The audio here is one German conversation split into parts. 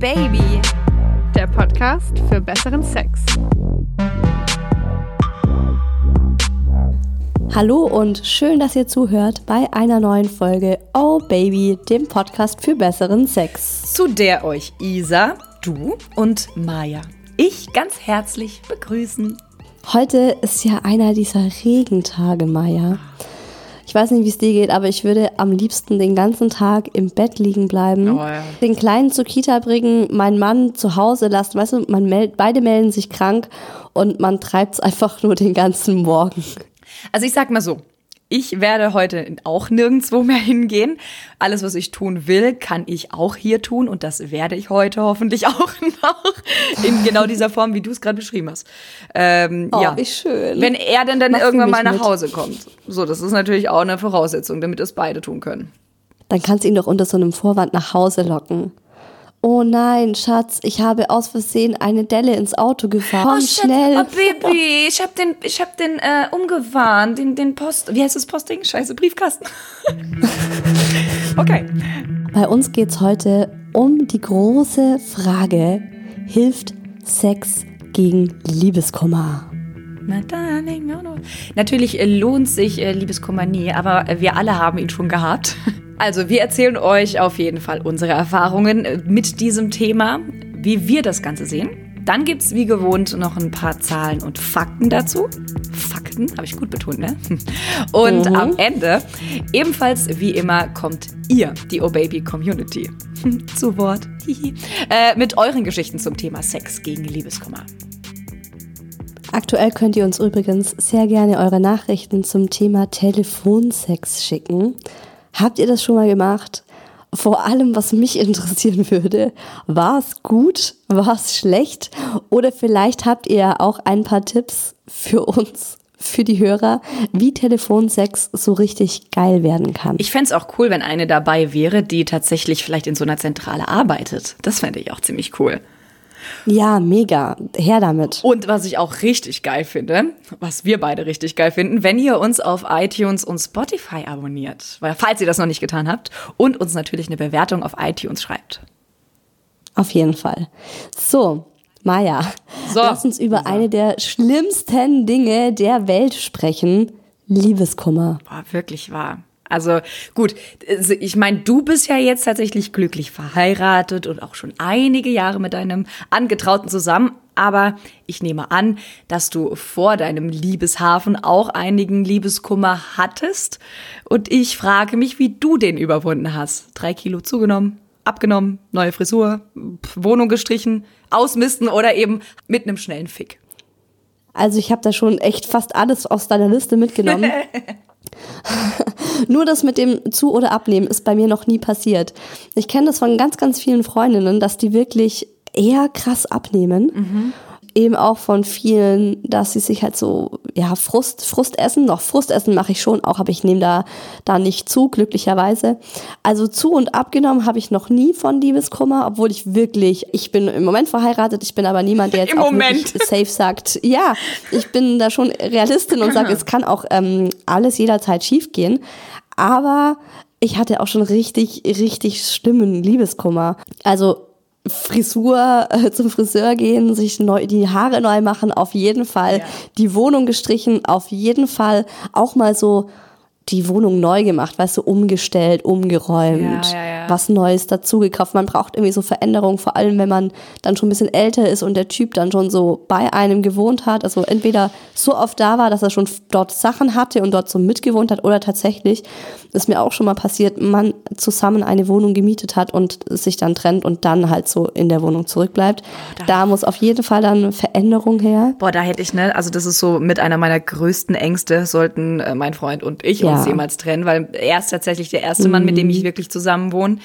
Baby, der Podcast für besseren Sex. Hallo und schön, dass ihr zuhört bei einer neuen Folge Oh Baby, dem Podcast für besseren Sex. Zu der euch Isa, du und Maya, ich ganz herzlich begrüßen. Heute ist ja einer dieser Regentage, Maya. Ich weiß nicht, wie es dir geht, aber ich würde am liebsten den ganzen Tag im Bett liegen bleiben, Oh ja. den Kleinen zur Kita bringen, meinen Mann zu Hause lassen. Weißt du, man meld, beide melden sich krank und man treibt es einfach nur den ganzen Morgen. Also ich sag mal so, ich werde heute auch nirgendwo mehr hingehen. Alles, was ich tun will, kann ich auch hier tun und das werde ich heute hoffentlich auch noch in genau dieser Form, wie du es gerade beschrieben hast. Ähm, Oh, ja. wie schön. Wenn er denn dann Machst du irgendwann mal nach mit? Hause kommt. So, das ist natürlich auch eine Voraussetzung, damit es beide tun können. Dann kannst du ihn doch unter so einem Vorwand nach Hause locken. Oh nein, Schatz, ich habe aus Versehen eine Delle ins Auto gefahren. Komm schnell. Oh, Baby, ich hab den, ich hab den äh, umgewarnt, den, den Post, wie heißt das Postding? Scheiße, Briefkasten. okay. Bei uns geht's heute um die große Frage, hilft Sex gegen Liebeskummer? Natürlich äh, lohnt sich äh, Liebeskummer nie, aber äh, wir alle haben ihn schon gehabt. Also, wir erzählen euch auf jeden Fall unsere Erfahrungen äh, mit diesem Thema, wie wir das Ganze sehen. Dann gibt's wie gewohnt noch ein paar Zahlen und Fakten dazu. Fakten, habe ich gut betont, ne? Und am Ende, ebenfalls wie immer, kommt ihr, die Oh Baby Community, zu Wort. Äh, mit euren Geschichten zum Thema Sex gegen Liebeskummer. Aktuell könnt ihr uns übrigens sehr gerne eure Nachrichten zum Thema Telefonsex schicken. Habt ihr das schon mal gemacht? Vor allem, was mich interessieren würde, war es gut, war es schlecht oder vielleicht habt ihr auch ein paar Tipps für uns, für die Hörer, wie Telefonsex so richtig geil werden kann. Ich fänd's auch cool, wenn eine dabei wäre, die tatsächlich vielleicht in so einer Zentrale arbeitet. Das fände ich auch ziemlich cool. Ja, mega. Her damit. Und was ich auch richtig geil finde, was wir beide richtig geil finden, wenn ihr uns auf iTunes und Spotify abonniert, weil falls ihr das noch nicht getan habt, und uns natürlich eine Bewertung auf iTunes schreibt. Auf jeden Fall. So, Maja, So. lass uns über eine der schlimmsten Dinge der Welt sprechen. Liebeskummer. Boah, wirklich wahr. Also gut, also ich meine, du bist ja jetzt tatsächlich glücklich verheiratet und auch schon einige Jahre mit deinem Angetrauten zusammen. Aber ich nehme an, dass du vor deinem Liebeshafen auch einigen Liebeskummer hattest. Und ich frage mich, wie du den überwunden hast. Drei Kilo zugenommen, abgenommen, neue Frisur, Wohnung gestrichen, ausmisten oder eben mit einem schnellen Fick. Also ich habe da schon echt fast alles aus deiner Liste mitgenommen. Nur das mit dem Zu- oder Abnehmen ist bei mir noch nie passiert. Ich kenne das von ganz, ganz vielen Freundinnen, dass die wirklich eher krass abnehmen. Eben auch von vielen, dass sie sich halt so, ja, Frust, Frust essen. Noch Frustessen mache ich schon auch, aber ich nehme da, da nicht zu, glücklicherweise. Also zu und abgenommen habe ich noch nie von Liebeskummer, obwohl ich wirklich, ich bin im Moment verheiratet, ich bin aber niemand, der jetzt Im auch safe sagt, ja, ich bin da schon Realistin und sage, es kann auch ähm, alles jederzeit schiefgehen. Aber ich hatte auch schon richtig, richtig schlimmen Liebeskummer. Also Frisur, äh, zum Friseur gehen, sich neu, die Haare neu machen, auf jeden Fall. Ja. Die Wohnung gestrichen, auf jeden Fall. Auch mal so die Wohnung neu gemacht, weißt du, umgestellt, umgeräumt, Ja, ja, ja. was Neues dazugekauft. Man braucht irgendwie so Veränderungen, vor allem wenn man dann schon ein bisschen älter ist und der Typ dann schon so bei einem gewohnt hat. Also entweder so oft da war, dass er schon dort Sachen hatte und dort so mitgewohnt hat oder tatsächlich, ist mir auch schon mal passiert, man zusammen eine Wohnung gemietet hat und sich dann trennt und dann halt so in der Wohnung zurückbleibt. da muss auf jeden Fall dann Veränderung her. Boah, da hätte ich, ne, also das ist so mit einer meiner größten Ängste, sollten äh, mein Freund und ich Ja. Uns jemals trennen, weil er ist tatsächlich der erste Mann, mit dem Mhm. ich wirklich zusammen wohne.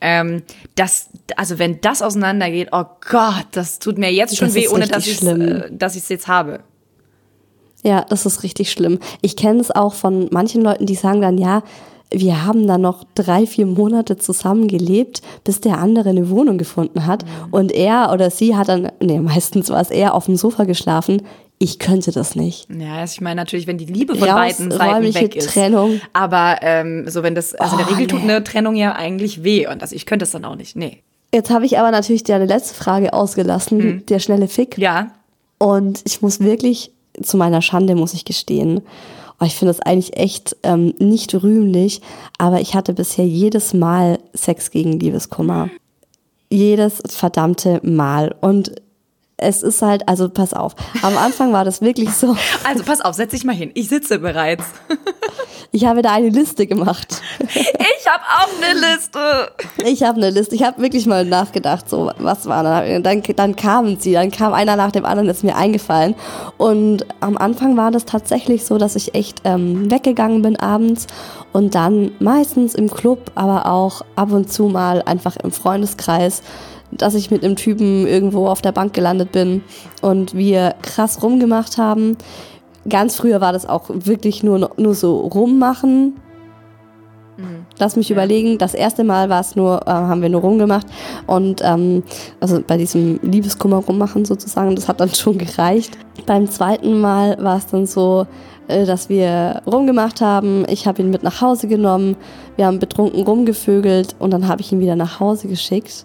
Ähm, das, also wenn das auseinandergeht, oh Gott, das tut mir jetzt schon Das weh, ohne dass ich äh, dass ich es jetzt habe. Ja, das ist richtig schlimm. Ich kenne es auch von manchen Leuten, die sagen dann, ja, wir haben dann noch drei, vier Monate zusammen gelebt, bis der andere eine Wohnung gefunden hat. Und er oder sie hat dann, nee, meistens war es er auf dem Sofa geschlafen. Ich könnte das nicht. Ja, also ich meine natürlich, wenn die Liebe von Raus, beiden Seiten weg ist. Trennung. Aber ähm, so wenn das, also in der Oh, Regel tut nee. eine Trennung ja eigentlich weh und also ich könnte es dann auch nicht. Nee. Jetzt habe ich aber natürlich deine letzte Frage ausgelassen, Hm. der schnelle Fick. Ja. Und ich muss wirklich, zu meiner Schande muss ich gestehen, oh, ich finde das eigentlich echt ähm, nicht rühmlich, aber ich hatte bisher jedes Mal Sex gegen Liebeskummer. Jedes verdammte Mal. Und es ist halt, also pass auf, am Anfang war das wirklich so, Also pass auf, setz dich mal hin. Ich sitze bereits. ich habe da eine Liste gemacht. Ich habe auch eine Liste. Ich habe eine Liste. Ich habe wirklich mal nachgedacht, so was war dann. dann. Dann kamen sie, dann kam einer nach dem anderen, ist mir eingefallen. Und am Anfang war das tatsächlich so, dass ich echt ähm, weggegangen bin abends und dann meistens im Club, aber auch ab und zu mal einfach im Freundeskreis, dass ich mit einem Typen irgendwo auf der Bank gelandet bin und wir krass rumgemacht haben. Ganz früher war das auch wirklich nur, nur so rummachen, Lass mich überlegen, das erste Mal war es nur, äh, haben wir nur rumgemacht und ähm, also bei diesem Liebeskummer rummachen sozusagen, das hat dann schon gereicht. Beim zweiten Mal war es dann so, äh, dass wir rumgemacht haben, ich habe ihn mit nach Hause genommen, wir haben betrunken rumgevögelt und dann habe ich ihn wieder nach Hause geschickt.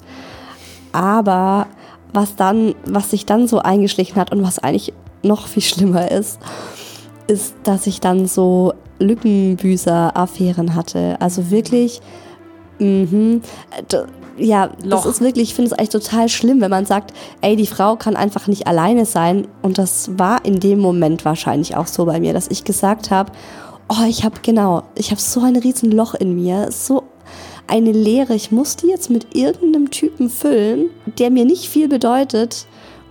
Aber was dann, was sich dann so eingeschlichen hat und was eigentlich noch viel schlimmer ist, ist, dass ich dann so Lückenbüßer-Affären hatte. Also wirklich, mhm, d- ja, Loch. das ist wirklich, ich finde es eigentlich total schlimm, wenn man sagt, ey, die Frau kann einfach nicht alleine sein. Und das war in dem Moment wahrscheinlich auch so bei mir, dass ich gesagt habe, oh, ich habe genau, ich habe so ein riesen Loch in mir, so eine Leere. Ich muss die jetzt mit irgendeinem Typen füllen, der mir nicht viel bedeutet,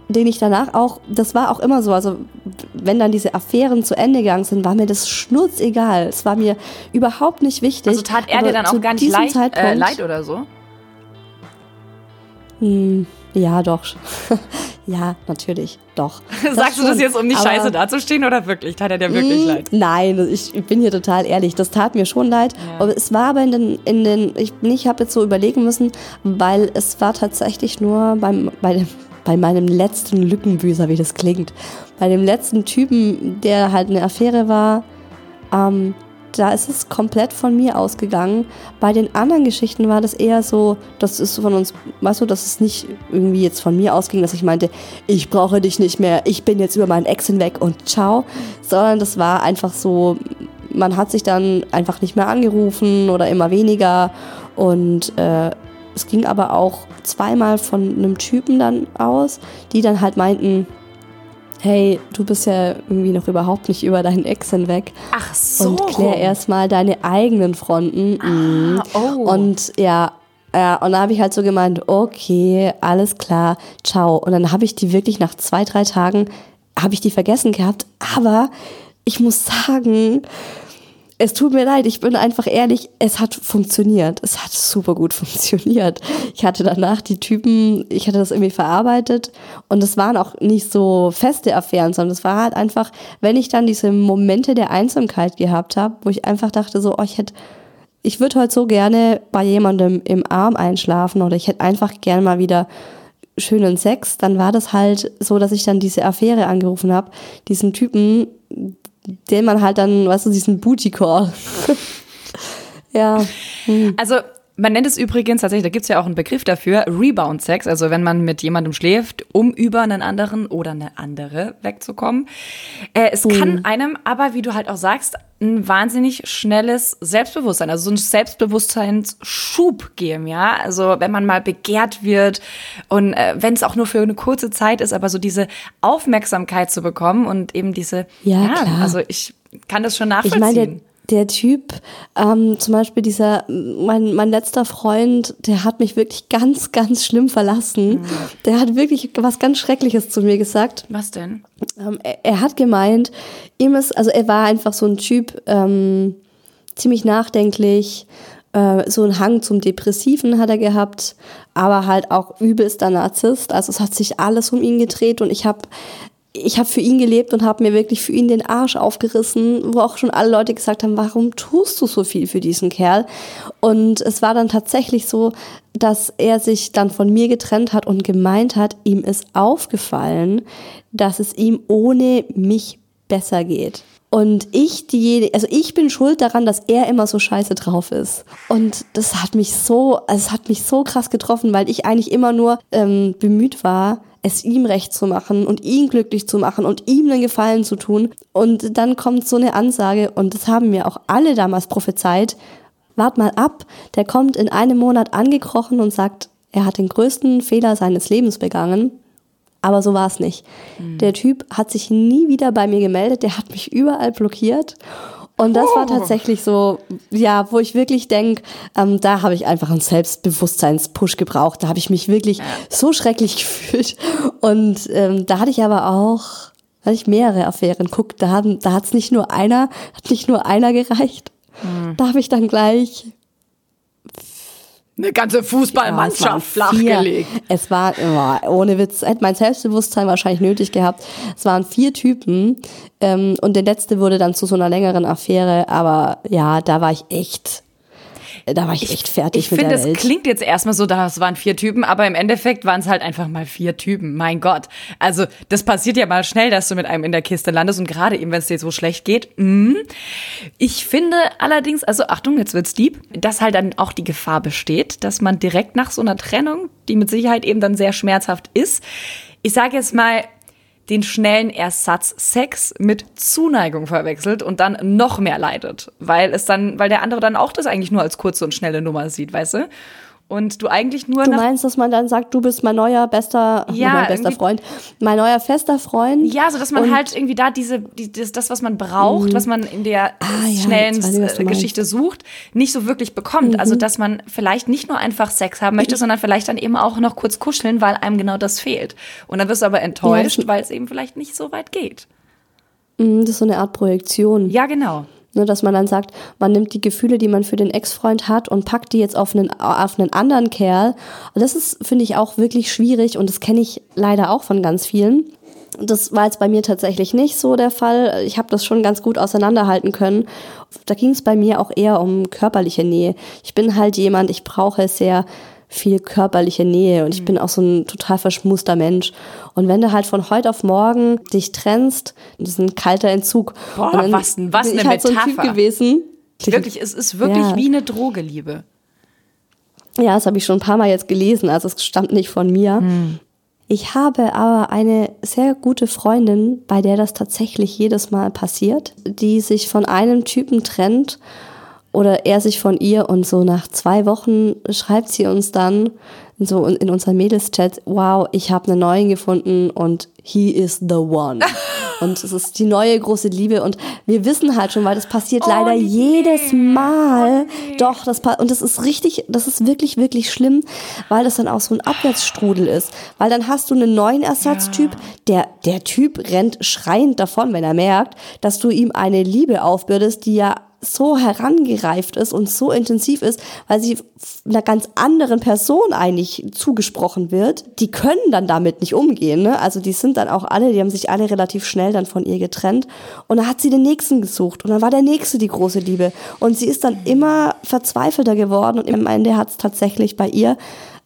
den ich danach auch, das war auch immer so, also wenn dann diese Affären zu Ende gegangen sind, war mir das schnurzegal. Es war mir überhaupt nicht wichtig. Also tat er dir dann auch gar nicht leid, äh, leid oder so? Hm, ja, doch. ja, natürlich, doch. Sagst du das jetzt, um nicht Aber- scheiße dazustehen oder wirklich? Tat er dir wirklich Mm, leid? Nein, ich bin hier total ehrlich. Das tat mir schon leid. Ja. Aber es war aber in den, in den ich, ich habe jetzt so überlegen müssen, weil es war tatsächlich nur beim, bei, dem, bei meinem letzten Lückenbüßer, wie das klingt. Bei dem letzten Typen, der halt eine Affäre war, ähm, da ist es komplett von mir ausgegangen. Bei den anderen Geschichten war das eher so, das ist von uns, weißt du, dass es nicht irgendwie jetzt von mir ausging, dass ich meinte, ich brauche dich nicht mehr, ich bin jetzt über meinen Ex hinweg und ciao, sondern das war einfach so, man hat sich dann einfach nicht mehr angerufen oder immer weniger und äh, es ging aber auch zweimal von einem Typen dann aus, die dann halt meinten, hey, du bist ja irgendwie noch überhaupt nicht über deinen Ex hinweg Ach so. und klär erstmal deine eigenen Fronten. Mhm. oh. Und ja, ja, und da habe ich halt so gemeint, okay, alles klar, ciao. Und dann habe ich die wirklich nach zwei, drei Tagen, habe ich die vergessen gehabt. Aber ich muss sagen, es tut mir leid, ich bin einfach ehrlich, es hat funktioniert. Es hat super gut funktioniert. Ich hatte danach die Typen, ich hatte das irgendwie verarbeitet und es waren auch nicht so feste Affären, sondern es war halt einfach, wenn ich dann diese Momente der Einsamkeit gehabt habe, wo ich einfach dachte so, oh, ich hätte ich würde heute so gerne bei jemandem im Arm einschlafen oder ich hätte einfach gerne mal wieder schönen Sex, dann war das halt so, dass ich dann diese Affäre angerufen habe, diesen Typen, den man halt dann, weißt du, diesen Booty Call. ja. Also man nennt es übrigens tatsächlich, da gibt es ja auch einen Begriff dafür, Rebound-Sex, also wenn man mit jemandem schläft, um über einen anderen oder eine andere wegzukommen. Äh, es kann einem aber, wie du halt auch sagst, ein wahnsinnig schnelles Selbstbewusstsein, also so ein Selbstbewusstseinsschub geben, ja. Also wenn man mal begehrt wird und äh, wenn es auch nur für eine kurze Zeit ist, aber so diese Aufmerksamkeit zu bekommen und eben diese, Ja, klar. also ich kann das schon Ich nachvollziehen. meine, der, der Typ, ähm, zum Beispiel dieser, mein, mein letzter Freund, der hat mich wirklich ganz, ganz schlimm verlassen. Der hat wirklich was ganz Schreckliches zu mir gesagt. Was denn? Ähm, er, er hat gemeint, ihm ist, also er war einfach so ein Typ, ähm, ziemlich nachdenklich, äh, so einen Hang zum Depressiven hat er gehabt, aber halt auch übelster Narzisst. Also es hat sich alles um ihn gedreht und ich habe ich habe für ihn gelebt und habe mir wirklich für ihn den Arsch aufgerissen, wo auch schon alle Leute gesagt haben, warum tust du so viel für diesen Kerl? Und es war dann tatsächlich so, dass er sich dann von mir getrennt hat und gemeint hat, ihm ist aufgefallen, dass es ihm ohne mich besser geht. Und ich diejenige, also ich bin schuld daran, dass er immer so scheiße drauf ist. Und das hat mich so, also es hat mich so krass getroffen, weil ich eigentlich immer nur ähm, bemüht war, es ihm recht zu machen und ihn glücklich zu machen und ihm einen Gefallen zu tun. Und dann kommt so eine Ansage, und das haben mir auch alle damals prophezeit, wart mal ab, der kommt in einem Monat angekrochen und sagt, er hat den größten Fehler seines Lebens begangen. Aber so war es nicht. Mhm. Der Typ hat sich nie wieder bei mir gemeldet, der hat mich überall blockiert. Und das war oh. tatsächlich so, ja, wo ich wirklich denke, ähm, da habe ich einfach einen Selbstbewusstseinspush gebraucht. Da habe ich mich wirklich so schrecklich gefühlt. Und ähm, da hatte ich aber auch, hatte ich mehrere Affären. Guck, da, haben, da hat es nicht nur einer, hat nicht nur einer gereicht. Mhm. Da habe ich dann gleich eine ganze Fußballmannschaft ja, flachgelegt. Es war, ohne Witz, hätte mein Selbstbewusstsein wahrscheinlich nötig gehabt. Es waren vier Typen ähm, und der letzte wurde dann zu so einer längeren Affäre, aber ja, da war ich echt da war ich, echt fertig ich, ich. Ich finde, es klingt jetzt erstmal so, das waren vier Typen, aber im Endeffekt waren es halt einfach mal vier Typen. Mein Gott. Also, das passiert ja mal schnell, dass du mit einem in der Kiste landest und gerade eben, wenn es dir so schlecht geht. Mh. Ich finde allerdings, also Achtung, jetzt wird's deep, dass halt dann auch die Gefahr besteht, dass man direkt nach so einer Trennung, die mit Sicherheit eben dann sehr schmerzhaft ist, ich sage jetzt mal, den schnellen Ersatz Sex mit Zuneigung verwechselt und dann noch mehr leidet, weil es dann, weil der andere dann auch das eigentlich nur als kurze und schnelle Nummer sieht, weißt du? Und du eigentlich nur Du meinst, dass man dann sagt, du bist mein neuer bester, ja, mein bester Freund, mein neuer fester Freund. Ja, so dass man halt irgendwie da diese, die, das, das, was man braucht, mhm. was man in der ah, schnellen ich, Geschichte sucht, nicht so wirklich bekommt. Mhm. Also, dass man vielleicht nicht nur einfach Sex haben möchte, mhm. sondern vielleicht dann eben auch noch kurz kuscheln, weil einem genau das fehlt. Und dann wirst du aber enttäuscht, ja, weil es eben vielleicht nicht so weit geht. Mhm, das ist so eine Art Projektion. Ja, genau. Ne, dass man dann sagt, man nimmt die Gefühle, die man für den Ex-Freund hat und packt die jetzt auf einen, auf einen anderen Kerl. Das ist, finde ich, auch wirklich schwierig und das kenne ich leider auch von ganz vielen. Das war jetzt bei mir tatsächlich nicht so der Fall. Ich habe das schon ganz gut auseinanderhalten können. Da ging es bei mir auch eher um körperliche Nähe. Ich bin halt jemand, ich brauche sehr viel körperliche Nähe und ich bin auch so ein total verschmuster Mensch. Und wenn du halt von heute auf morgen dich trennst, das ist ein kalter Entzug. Boah, was, was eine halt Metapher. So ein typ gewesen. Wirklich, es ist wirklich ja. wie eine Droge, Liebe. Ja, das habe ich schon ein paar Mal jetzt gelesen, also es stammt nicht von mir. Hm. Ich habe aber eine sehr gute Freundin, bei der das tatsächlich jedes Mal passiert, die sich von einem Typen trennt oder er sich von ihr und so nach zwei Wochen schreibt sie uns dann so in unserem Mädels-Chat, wow, ich habe einen neuen gefunden und he is the one. und es ist die neue große Liebe und wir wissen halt schon, weil das passiert oh, leider nee. jedes Mal. Oh, nee. Doch, das und das ist richtig, das ist wirklich wirklich schlimm, weil das dann auch so ein Abwärtsstrudel ist, weil dann hast du einen neuen Ersatztyp, ja. der der Typ rennt schreiend davon, wenn er merkt, dass du ihm eine Liebe aufbürdest, die ja so herangereift ist und so intensiv ist, weil sie einer ganz anderen Person eigentlich zugesprochen wird, die können dann damit nicht umgehen. Ne? Also die sind dann auch alle, die haben sich alle relativ schnell dann von ihr getrennt. Und dann hat sie den nächsten gesucht und dann war der nächste die große Liebe. Und sie ist dann immer verzweifelter geworden und am Ende hat es tatsächlich bei ihr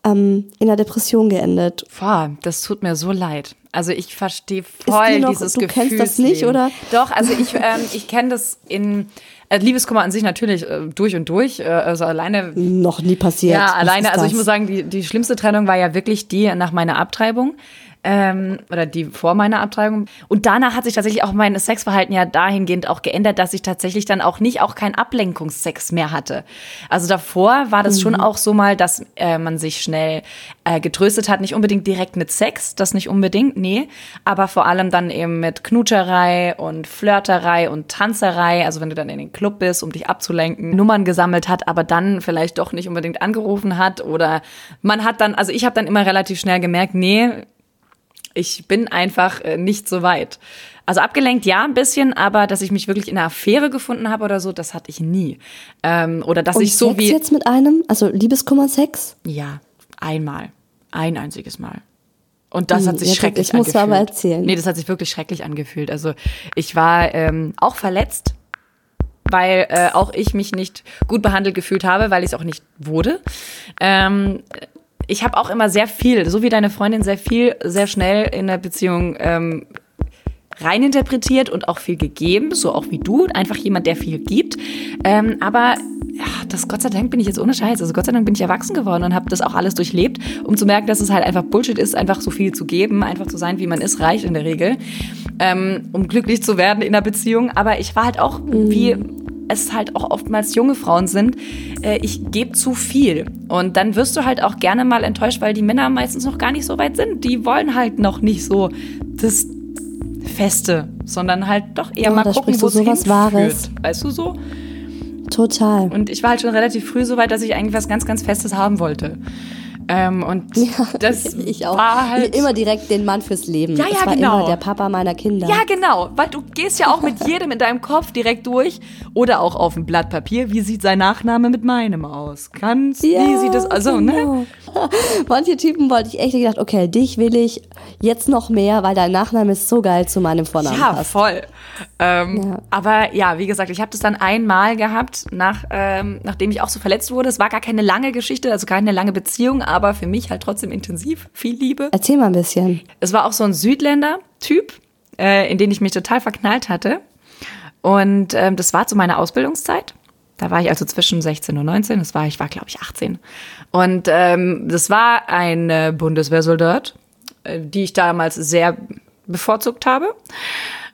ähm, in der Depression geendet. Boah, das tut mir so leid. Also ich verstehe voll noch, dieses du Gefühl. Du kennst das nicht, oder? Doch, also ich, ähm, ich kenne das in Liebeskummer an sich natürlich äh, durch und durch. Äh, also alleine. Noch nie passiert. Ja, alleine. Also ich muss sagen, die, die schlimmste Trennung war ja wirklich die nach meiner Abtreibung ähm, oder die vor meiner Abtreibung. Und danach hat sich tatsächlich auch mein Sexverhalten ja dahingehend auch geändert, dass ich tatsächlich dann auch nicht auch kein Ablenkungssex mehr hatte. Also davor war das mhm. schon auch so mal, dass äh, man sich schnell äh, getröstet hat, nicht unbedingt direkt mit Sex, das nicht unbedingt, nee, aber vor allem dann eben mit Knutscherei und Flirterei und Tanzerei, also wenn du dann in den Club bist, um dich abzulenken, Nummern gesammelt hat, aber dann vielleicht doch nicht unbedingt angerufen hat oder man hat dann, also ich habe dann immer relativ schnell gemerkt, nee, ich bin einfach äh, nicht so weit. Also abgelenkt ja ein bisschen, aber dass ich mich wirklich in einer Affäre gefunden habe oder so, das hatte ich nie. Ähm, oder dass Und ich so Sex wie jetzt mit einem, also Liebeskummer Sex? Ja, einmal, ein einziges Mal. Und das hat hm, sich ja, schrecklich ich angefühlt. Ich muss aber erzählen. Nee, das hat sich wirklich schrecklich angefühlt. Also ich war ähm, auch verletzt, weil äh, auch ich mich nicht gut behandelt gefühlt habe, weil ich es auch nicht wurde. Ähm, ich habe auch immer sehr viel, so wie deine Freundin, sehr viel, sehr schnell in der Beziehung ähm, reininterpretiert und auch viel gegeben, so auch wie du, einfach jemand, der viel gibt. Ähm, aber ja, das Gott sei Dank bin ich jetzt ohne Scheiß. Also Gott sei Dank bin ich erwachsen geworden und habe das auch alles durchlebt, um zu merken, dass es halt einfach Bullshit ist, einfach so viel zu geben, einfach zu sein, wie man ist, reicht in der Regel, ähm, um glücklich zu werden in einer Beziehung. Aber ich war halt auch, wie es halt auch oftmals junge Frauen sind, äh, ich gebe zu viel. Und dann wirst du halt auch gerne mal enttäuscht, weil die Männer meistens noch gar nicht so weit sind. Die wollen halt noch nicht so das Feste, sondern halt doch eher Ja, mal gucken, wo es hinführt. Wahres. Weißt du so? Total. Und ich war halt schon relativ früh so weit, dass ich eigentlich was ganz, ganz Festes haben wollte. Ähm, und das ich auch. war halt immer direkt den Mann fürs Leben. Ja, ja, es war genau. immer der Papa meiner Kinder. Ja, genau, weil du gehst ja auch mit jedem in deinem Kopf direkt durch oder auch auf ein Blatt Papier. Wie sieht sein Nachname mit meinem aus? Kannst, wie sieht das, also, ne? genau. Manche Typen wollte ich echt gedacht, okay, dich will ich jetzt noch mehr, weil dein Nachname ist so geil zu meinem Vornamen Ja, passt. voll. Ähm, Ja. Aber ja, wie gesagt, ich habe das dann einmal gehabt, nach, ähm, nachdem ich auch so verletzt wurde. Es war gar keine lange Geschichte, also keine lange Beziehung, aber für mich halt trotzdem intensiv, viel Liebe. Erzähl mal ein bisschen. Es war auch so ein Südländer-Typ, äh, in den ich mich total verknallt hatte. Und ähm, das war zu meiner Ausbildungszeit. Da war ich also zwischen 16 und 19. Das war, ich war, glaube ich, 18. Und ähm, das war ein äh, Bundeswehrsoldat, äh, die ich damals sehr bevorzugt habe.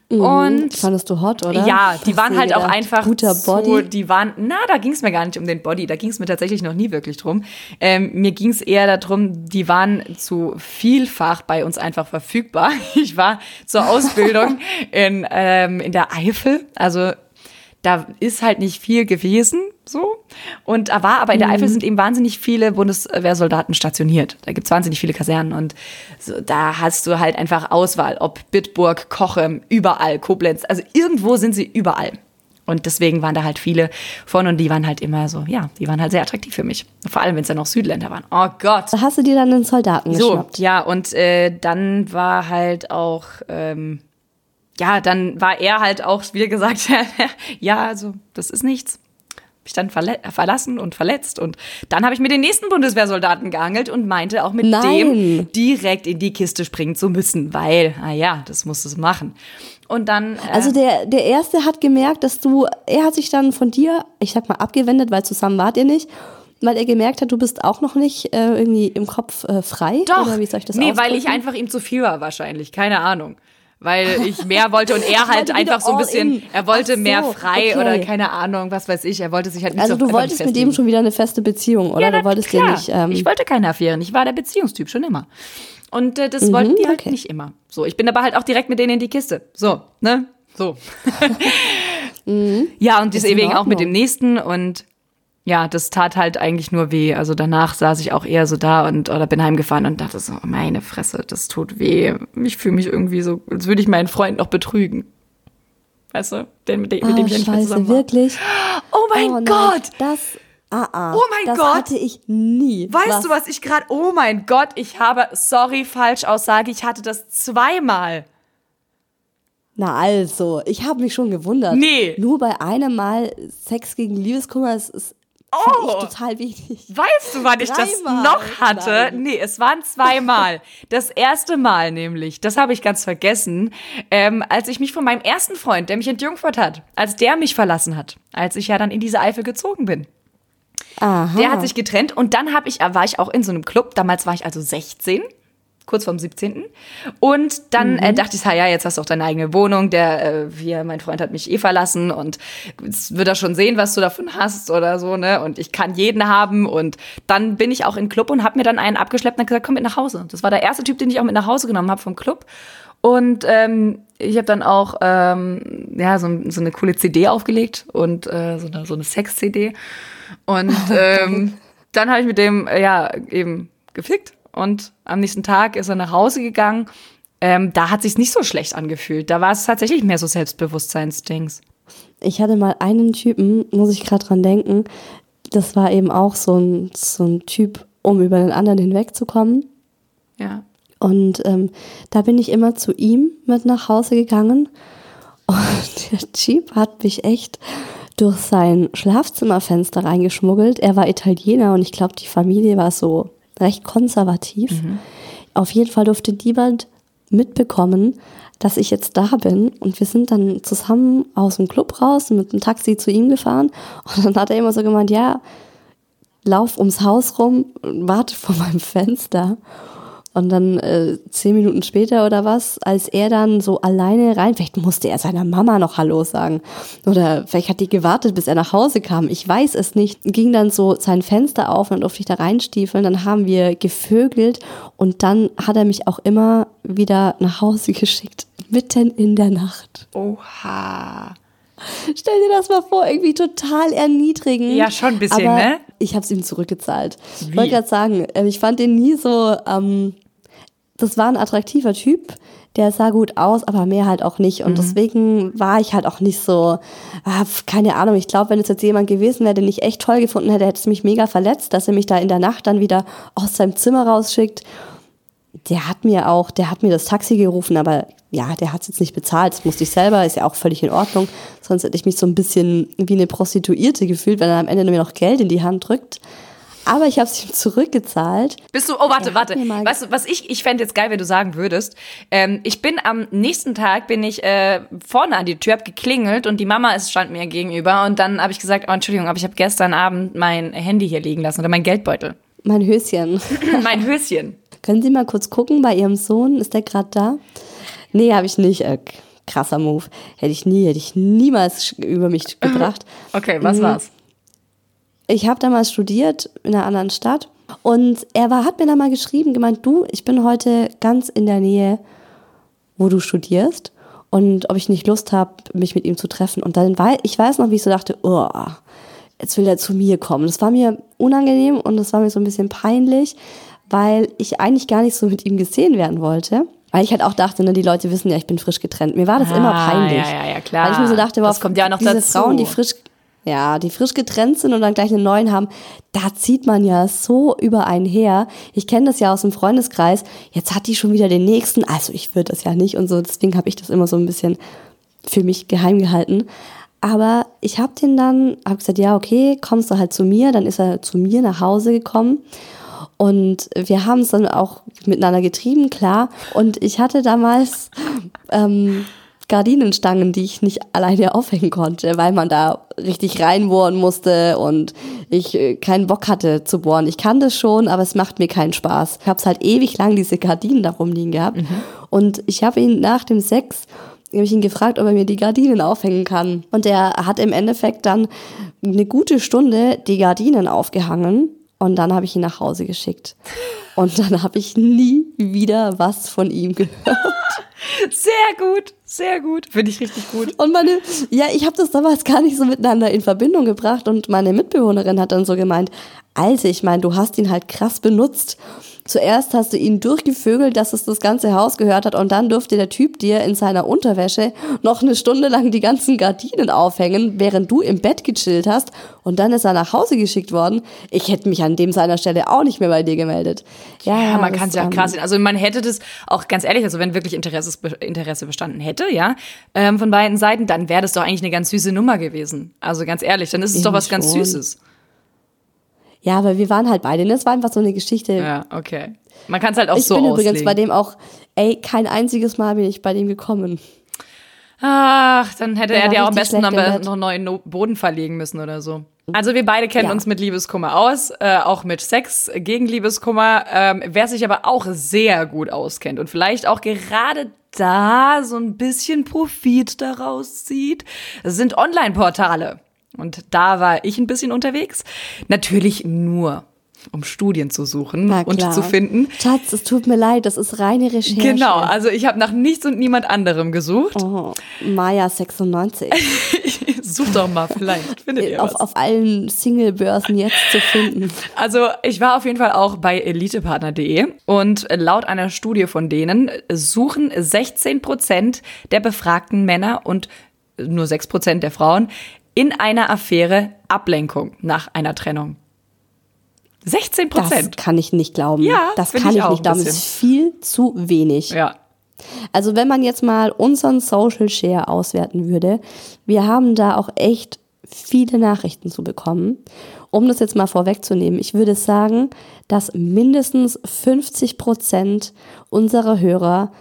Und Fandest du hot, oder? ja, die Hast waren halt auch einfach Guter Body. die waren, na, da ging es mir gar nicht um den Body, da ging es mir tatsächlich noch nie wirklich drum. Ähm, mir ging es eher darum, die waren zu vielfach bei uns einfach verfügbar. Ich war zur Ausbildung in, ähm, in der Eifel, also da ist halt nicht viel gewesen, so. Und da war aber in der Eifel sind eben wahnsinnig viele Bundeswehrsoldaten stationiert. Da gibt's wahnsinnig viele Kasernen und so, da hast du halt einfach Auswahl, ob Bitburg, Kochem, überall, Koblenz, also irgendwo sind sie überall. Und deswegen waren da halt viele von und die waren halt immer so, ja, die waren halt sehr attraktiv für mich. Vor allem, wenn es dann noch Südländer waren. Oh Gott. Da hast du dir dann einen Soldaten So, geschnappt. ja, und äh, dann war halt auch, ähm, ja, dann war er halt auch, wie gesagt, ja, also das ist nichts. Hab ich dann verle verlassen und verletzt und dann habe ich mir den nächsten Bundeswehrsoldaten gehangelt und meinte auch mit Nein. dem direkt in die Kiste springen zu müssen, weil, ah ja, das muss es machen. Und dann, äh, Also der, der Erste hat gemerkt, dass du, er hat sich dann von dir, ich sag mal, abgewendet, weil zusammen wart ihr nicht, weil er gemerkt hat, du bist auch noch nicht äh, irgendwie im Kopf äh, frei. Doch. Oder wie soll ich das nee, weil ich ausdrücken? einfach ihm zu viel war wahrscheinlich. Keine Ahnung. Weil ich mehr wollte und er halt einfach so ein bisschen, er wollte so, mehr frei okay. oder keine Ahnung, was weiß ich. Er wollte sich halt nicht Also so du wolltest mit dem schon wieder eine feste Beziehung, oder? Ja, du wolltest klar. nicht. Ähm, ich wollte keine Affären. Ich war der Beziehungstyp schon immer. Und äh, das wollten die halt okay. nicht immer. So, ich bin aber halt auch direkt mit denen in die Kiste. So, ne? So. ja, und deswegen auch mit dem nächsten und ja, das tat halt eigentlich nur weh. Also danach saß ich auch eher so da und oder bin heimgefahren und dachte so, meine Fresse, das tut weh. Ich fühle mich irgendwie so, als würde ich meinen Freund noch betrügen. Weißt du, den, mit dem, mit ah, dem ich ja nicht mehr scheiße, zusammen war. wirklich? Oh mein oh, nein, Gott! Das, ah, ah, Oh mein das Gott! hatte ich nie. Weißt du, was ich gerade. Oh mein Gott, ich habe. Sorry, Falschaussage. Ich hatte das zweimal. Na also, ich habe mich schon gewundert. Nee. Nur bei einem Mal Sex gegen Liebeskummer ist, ist Oh. ich total wichtig. Weißt du, wann ich das noch hatte? Nein. Nee, es waren zweimal. Das erste Mal nämlich, das habe ich ganz vergessen, ähm, als ich mich von meinem ersten Freund, der mich entjungfert hat, als der mich verlassen hat, als ich ja dann in diese Eifel gezogen bin. Aha. Der hat sich getrennt und dann hab ich, war ich auch in so einem Club, damals war ich also 16, kurz vorm 17. Und dann äh, dachte ich, ha, ja, jetzt hast du auch deine eigene Wohnung, der, äh, hier, mein Freund hat mich eh verlassen und wird er schon sehen, was du davon hast oder so, ne? Und ich kann jeden haben und dann bin ich auch in den Club und hab mir dann einen abgeschleppt und hab gesagt, komm mit nach Hause. Das war der erste Typ, den ich auch mit nach Hause genommen habe vom Club. Und ähm, ich habe dann auch ähm, ja, so, so eine coole CD aufgelegt und äh, so eine, so eine Sex-CD. Und ähm, dann habe ich mit dem äh, ja eben gefickt und am nächsten Tag ist er nach Hause gegangen. Ähm, da hat sich's nicht so schlecht angefühlt. Da war es tatsächlich mehr so Selbstbewusstseinsdings. Ich hatte mal einen Typen, muss ich gerade dran denken, das war eben auch so ein, so ein Typ, um über den anderen hinwegzukommen. Ja. Und ähm, da bin ich immer zu ihm mit nach Hause gegangen. Und der Typ hat mich echt durch sein Schlafzimmerfenster reingeschmuggelt. Er war Italiener und ich glaube, die Familie war so recht konservativ. Auf jeden Fall durfte niemand mitbekommen, dass ich jetzt da bin. Und wir sind dann zusammen aus dem Club raus und mit dem Taxi zu ihm gefahren. Und dann hat er immer so gemeint, ja, lauf ums Haus rum, warte vor meinem Fenster und dann äh, zehn Minuten später oder was, als er dann so alleine rein, vielleicht musste er seiner Mama noch Hallo sagen. Oder vielleicht hat die gewartet, bis er nach Hause kam. Ich weiß es nicht. Ging dann so sein Fenster auf und dann durfte ich da reinstiefeln. Dann haben wir gevögelt und dann hat er mich auch immer wieder nach Hause geschickt. Mitten in der Nacht. Oha. Stell dir das mal vor, irgendwie total erniedrigend. Ja, schon ein bisschen, aber ne? Ich habe es ihm zurückgezahlt. Wie? Ich wollte gerade sagen, äh, ich fand den nie so, ähm, das war ein attraktiver Typ, der sah gut aus, aber mehr halt auch nicht. Und Mhm. deswegen war ich halt auch nicht so, ah, keine Ahnung, ich glaube, wenn es jetzt jemand gewesen wäre, den ich echt toll gefunden hätte, hätte es mich mega verletzt, dass er mich da in der Nacht dann wieder aus seinem Zimmer rausschickt. Der hat mir auch, der hat mir das Taxi gerufen, aber ja, der hat es jetzt nicht bezahlt, das musste ich selber, ist ja auch völlig in Ordnung. Sonst hätte ich mich so ein bisschen wie eine Prostituierte gefühlt, wenn er am Ende mir noch Geld in die Hand drückt. Aber ich habe es ihm zurückgezahlt. Bist du, oh, warte, warte. Weißt du, was ich, ich fände jetzt geil, wenn du sagen würdest, ähm, ich bin am nächsten Tag, bin ich äh, vorne an die Tür, hab geklingelt und die Mama ist, stand mir gegenüber und dann habe ich gesagt, oh, Entschuldigung, aber ich habe gestern Abend mein Handy hier liegen lassen oder mein Geldbeutel. Mein Höschen. mein Höschen. Können Sie mal kurz gucken bei Ihrem Sohn? Ist der gerade da? Nee, habe ich nicht. Äh, krasser Move. Hätte ich nie, hätte ich niemals über mich gebracht. Okay, was Mhm. war's? Ich habe damals studiert in einer anderen Stadt und er war, hat mir dann mal geschrieben, gemeint, du, ich bin heute ganz in der Nähe, wo du studierst und ob ich nicht Lust habe, mich mit ihm zu treffen. Und dann war ich weiß noch, wie ich so dachte, oh, jetzt will er zu mir kommen. Das war mir unangenehm und das war mir so ein bisschen peinlich, weil ich eigentlich gar nicht so mit ihm gesehen werden wollte. Weil ich halt auch dachte, ne, die Leute wissen ja, ich bin frisch getrennt. Mir war das immer Ah, peinlich. ja, ja, ja, klar. Weil ich mir so dachte, Das boah, kommt ja noch diese dazu. Frauen, die frisch, ja, die frisch getrennt sind und dann gleich einen neuen haben, da zieht man ja so über einen her. Ich kenne das ja aus dem Freundeskreis. Jetzt hat die schon wieder den nächsten. Also ich würde das ja nicht und so. Deswegen habe ich das immer so ein bisschen für mich geheim gehalten. Aber ich habe den dann, habe gesagt, ja, okay, kommst du halt zu mir. Dann ist er zu mir nach Hause gekommen. Und wir haben es dann auch miteinander getrieben, klar. Und ich hatte damals ähm, Gardinenstangen, die ich nicht alleine aufhängen konnte, weil man da richtig reinbohren musste und ich äh, keinen Bock hatte zu bohren. Ich kann das schon, aber es macht mir keinen Spaß. Ich habe halt ewig lang diese Gardinen da rumliegen gehabt. Und ich habe ihn nach dem Sex habe ich ihn gefragt, ob er mir die Gardinen aufhängen kann. Und er hat im Endeffekt dann eine gute Stunde die Gardinen aufgehangen und dann habe ich ihn nach Hause geschickt. Und dann habe ich nie wieder was von ihm gehört. Sehr gut, sehr gut. Finde ich richtig gut. Und meine, ja, ich habe das damals gar nicht so miteinander in Verbindung gebracht und meine Mitbewohnerin hat dann so gemeint, Alter, ich meine, du hast ihn halt krass benutzt. Zuerst hast du ihn durchgevögelt, dass es das ganze Haus gehört hat und dann durfte der Typ dir in seiner Unterwäsche noch eine Stunde lang die ganzen Gardinen aufhängen, während du im Bett gechillt hast und dann ist er nach Hause geschickt worden. Ich hätte mich an dem seiner Stelle auch nicht mehr bei dir gemeldet. Ja, Ja, man kann es ja ähm, krass sehen. Also man hätte das auch ganz ehrlich, also wenn wirklich Interesse, Interesse bestanden hätte, ja, ähm, von beiden Seiten, dann wäre das doch eigentlich eine ganz süße Nummer gewesen. Also ganz ehrlich, dann ist es doch Eben was ganz schon. Süßes. Ja, aber wir waren halt beide. ne? Es war einfach so eine Geschichte. Ja, okay. Man kann es halt auch ich so bin auslegen. übrigens bei dem auch, ey, kein einziges Mal bin ich bei dem gekommen. Ach, dann hätte Der er dir auch am besten noch, einen neuen Boden verlegen müssen oder so. Also wir beide kennen Ja. uns mit Liebeskummer aus, äh, auch mit Sex gegen Liebeskummer. Ähm, wer sich aber auch sehr gut auskennt und vielleicht auch gerade da so ein bisschen Profit daraus zieht, sind Online-Portale. Und da war ich ein bisschen unterwegs. Natürlich nur, um Studien zu suchen und zu finden. Schatz, es tut mir leid, das ist reine Recherche. Genau, also ich habe nach nichts und niemand anderem gesucht. Oh, Maya 96. Such doch mal, vielleicht findet ihr was. auf, auf allen Single-Börsen jetzt zu finden. Also ich war auf jeden Fall auch bei elitepartner.de und laut einer Studie von denen suchen 16 Prozent der befragten Männer und nur 6 Prozent der Frauen in einer Affäre Ablenkung nach einer Trennung. 16 Das Prozent. kann ich nicht glauben. Ja, das kann ich ich, auch nicht glauben. Das ist viel zu wenig. Ja. Also wenn man jetzt mal unseren Social Share auswerten würde, wir haben da auch echt viele Nachrichten zu bekommen. Um das jetzt mal vorwegzunehmen, ich würde sagen, dass mindestens 50 Prozent unserer Hörer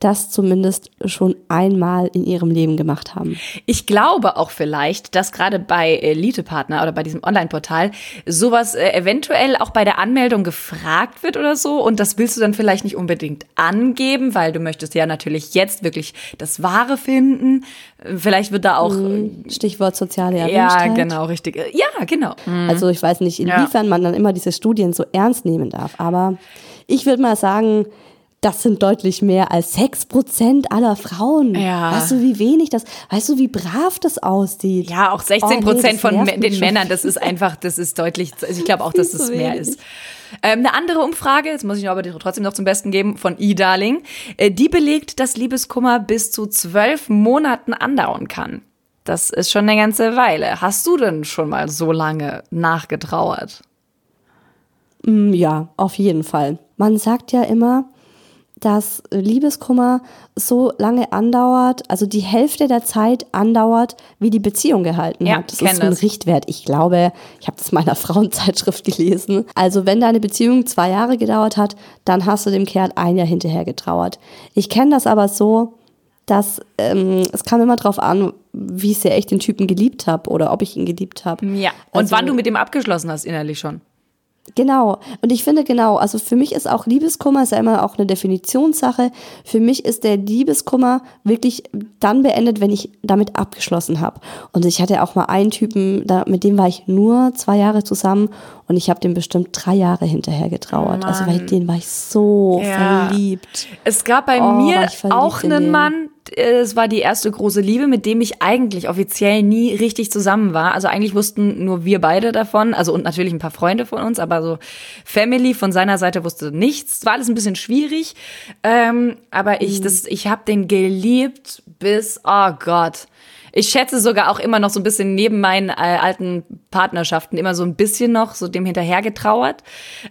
das zumindest schon einmal in ihrem Leben gemacht haben. Ich glaube auch vielleicht, dass gerade bei Elite-Partner oder bei diesem Online-Portal sowas äh, eventuell auch bei der Anmeldung gefragt wird oder so. Und das willst du dann vielleicht nicht unbedingt angeben, weil du möchtest ja natürlich jetzt wirklich das Wahre finden. Vielleicht wird da auch. Mhm. Stichwort soziale Ja, genau, richtig. Ja, genau. Mhm. Also ich weiß nicht, inwiefern ja. man dann immer diese Studien so ernst nehmen darf. Aber ich würde mal sagen, das sind deutlich mehr als 6% aller Frauen. Ja. Weißt du, wie wenig das, weißt du, wie brav das aussieht? Ja, auch 16% oh, nee, von den Männern, das ist einfach, das ist deutlich, also ich glaube auch, dass es mehr ist. Ähm, eine andere Umfrage, jetzt muss ich aber trotzdem noch zum Besten geben, von E-Darling, äh, die belegt, dass Liebeskummer bis zu zwölf Monaten andauern kann. Das ist schon eine ganze Weile. Hast du denn schon mal so lange nachgetrauert? Mm, ja, auf jeden Fall. Man sagt ja immer, dass Liebeskummer so lange andauert, also die Hälfte der Zeit andauert, wie die Beziehung gehalten ja, hat. Das ist so ein das. Richtwert. Ich glaube, ich habe das in meiner Frauenzeitschrift gelesen. Also wenn deine Beziehung zwei Jahre gedauert hat, dann hast du dem Kerl ein Jahr hinterher getrauert. Ich kenne das aber so, dass ähm, es kam immer darauf an, wie sehr ich den Typen geliebt habe oder ob ich ihn geliebt habe. Ja. Und also, wann du mit ihm abgeschlossen hast innerlich schon. Genau. Und ich finde genau, also für mich ist auch Liebeskummer, ist ja immer auch eine Definitionssache. Für mich ist der Liebeskummer wirklich dann beendet, wenn ich damit abgeschlossen habe. Und ich hatte auch mal einen Typen, da, mit dem war ich nur zwei Jahre zusammen und ich habe dem bestimmt drei Jahre hinterher getrauert. Oh also bei den war ich so ja. verliebt. Es gab bei oh, mir auch einen Mann, es war die erste große Liebe, mit dem ich eigentlich offiziell nie richtig zusammen war. Also eigentlich wussten nur wir beide davon, also und natürlich ein paar Freunde von uns, aber so Family von seiner Seite wusste nichts. Es war alles ein bisschen schwierig, ähm, aber ich, mhm. das, ich habe den geliebt bis, oh Gott. Ich schätze sogar auch immer noch so ein bisschen neben meinen äh, alten Partnerschaften immer so ein bisschen noch so dem hinterher getrauert.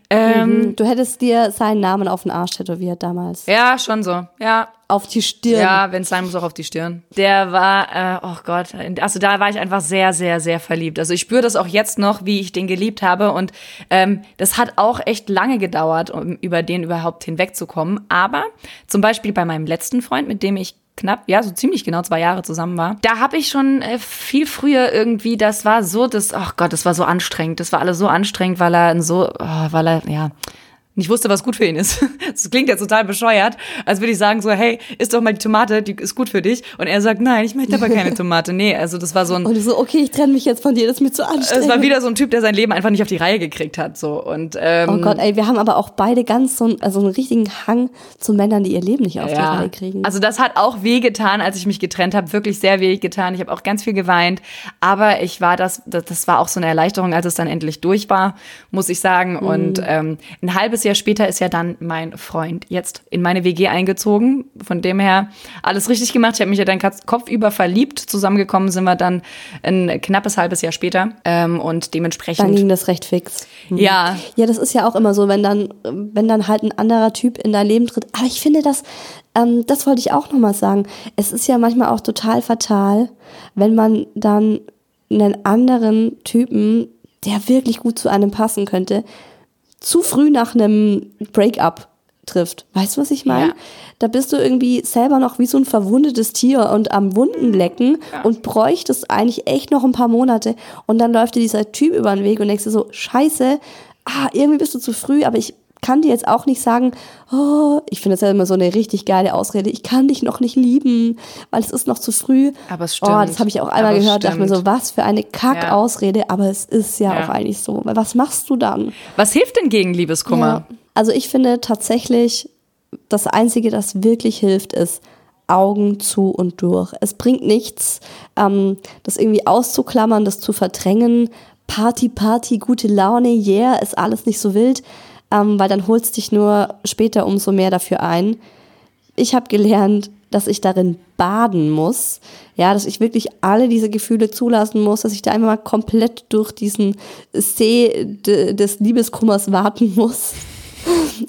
Ähm, mhm. Du hättest dir seinen Namen auf den Arsch tätowiert damals. Ja, schon so. Ja, auf die Stirn. Ja, wenn es sein muss, auch auf die Stirn. Der war, äh, oh Gott, also da war ich einfach sehr, sehr, sehr verliebt. Also ich spüre das auch jetzt noch, wie ich den geliebt habe. Und ähm, das hat auch echt lange gedauert, um über den überhaupt hinwegzukommen. Aber zum Beispiel bei meinem letzten Freund, mit dem ich knapp, ja, so ziemlich genau zwei Jahre zusammen war. Da habe ich schon äh, viel früher irgendwie, das war so, das, ach oh Gott, das war so anstrengend. Das war alles so anstrengend, weil er so, oh, weil er, ja, nicht wusste, was gut für ihn ist. Das klingt jetzt total bescheuert, als würde ich sagen so, hey, isst doch mal die Tomate, die ist gut für dich. Und er sagt, nein, ich möchte aber keine Tomate. Nee, also das war so ein... Und so, okay, ich trenne mich jetzt von dir, das ist mir zu anstrengend. Es war wieder so ein Typ, der sein Leben einfach nicht auf die Reihe gekriegt hat. So. Und, ähm, oh Gott, ey, wir haben aber auch beide ganz so, einen, also einen richtigen Hang zu Männern, die ihr Leben nicht auf ja. die Reihe kriegen. Also das hat auch wehgetan, als ich mich getrennt habe. Wirklich sehr wehgetan. Ich habe auch ganz viel geweint. Aber ich war das, das war auch so eine Erleichterung, als es dann endlich durch war, muss ich sagen. Mhm. Und ähm, ein halbes Jahr später ist ja dann mein Freund jetzt in meine WG eingezogen. Von dem her alles richtig gemacht. Ich habe mich ja dann kopfüber verliebt. Zusammengekommen sind wir dann ein knappes halbes Jahr später. Ähm, und dementsprechend. Dann ging das recht fix. Mhm. Ja. Ja, das ist ja auch immer so, wenn dann, wenn dann halt ein anderer Typ in dein Leben tritt. Aber ich finde das, ähm, das wollte ich auch nochmal sagen. Es ist ja manchmal auch total fatal, wenn man dann einen anderen Typen, der wirklich gut zu einem passen könnte, zu früh nach einem Breakup trifft. Weißt du, was ich meine? Ja. Da bist du irgendwie selber noch wie so ein verwundetes Tier und am Wunden lecken ja. und bräuchtest eigentlich echt noch ein paar Monate. Und dann läuft dir dieser Typ über den Weg und denkst dir so, scheiße, ah, irgendwie bist du zu früh, aber ich kann dir jetzt auch nicht sagen, oh, ich finde das ja immer so eine richtig geile Ausrede, ich kann dich noch nicht lieben, weil es ist noch zu früh. Aber es stimmt. Oh, das habe ich auch einmal aber gehört, dachte mir so, was für eine Kack-Ausrede, ja. aber es ist ja, ja, auch eigentlich so. Weil was machst du dann? Was hilft denn gegen Liebeskummer? Ja. Also ich finde tatsächlich, das Einzige, das wirklich hilft, ist, Augen zu und durch. Es bringt nichts, ähm, das irgendwie auszuklammern, das zu verdrängen. Party, Party, gute Laune, yeah, ist alles nicht so wild ähm, weil dann holst dich nur später umso mehr dafür ein. Ich habe gelernt, dass ich darin baden muss, ja, dass ich wirklich alle diese Gefühle zulassen muss, dass ich da einmal mal komplett durch diesen See des Liebeskummers warten muss.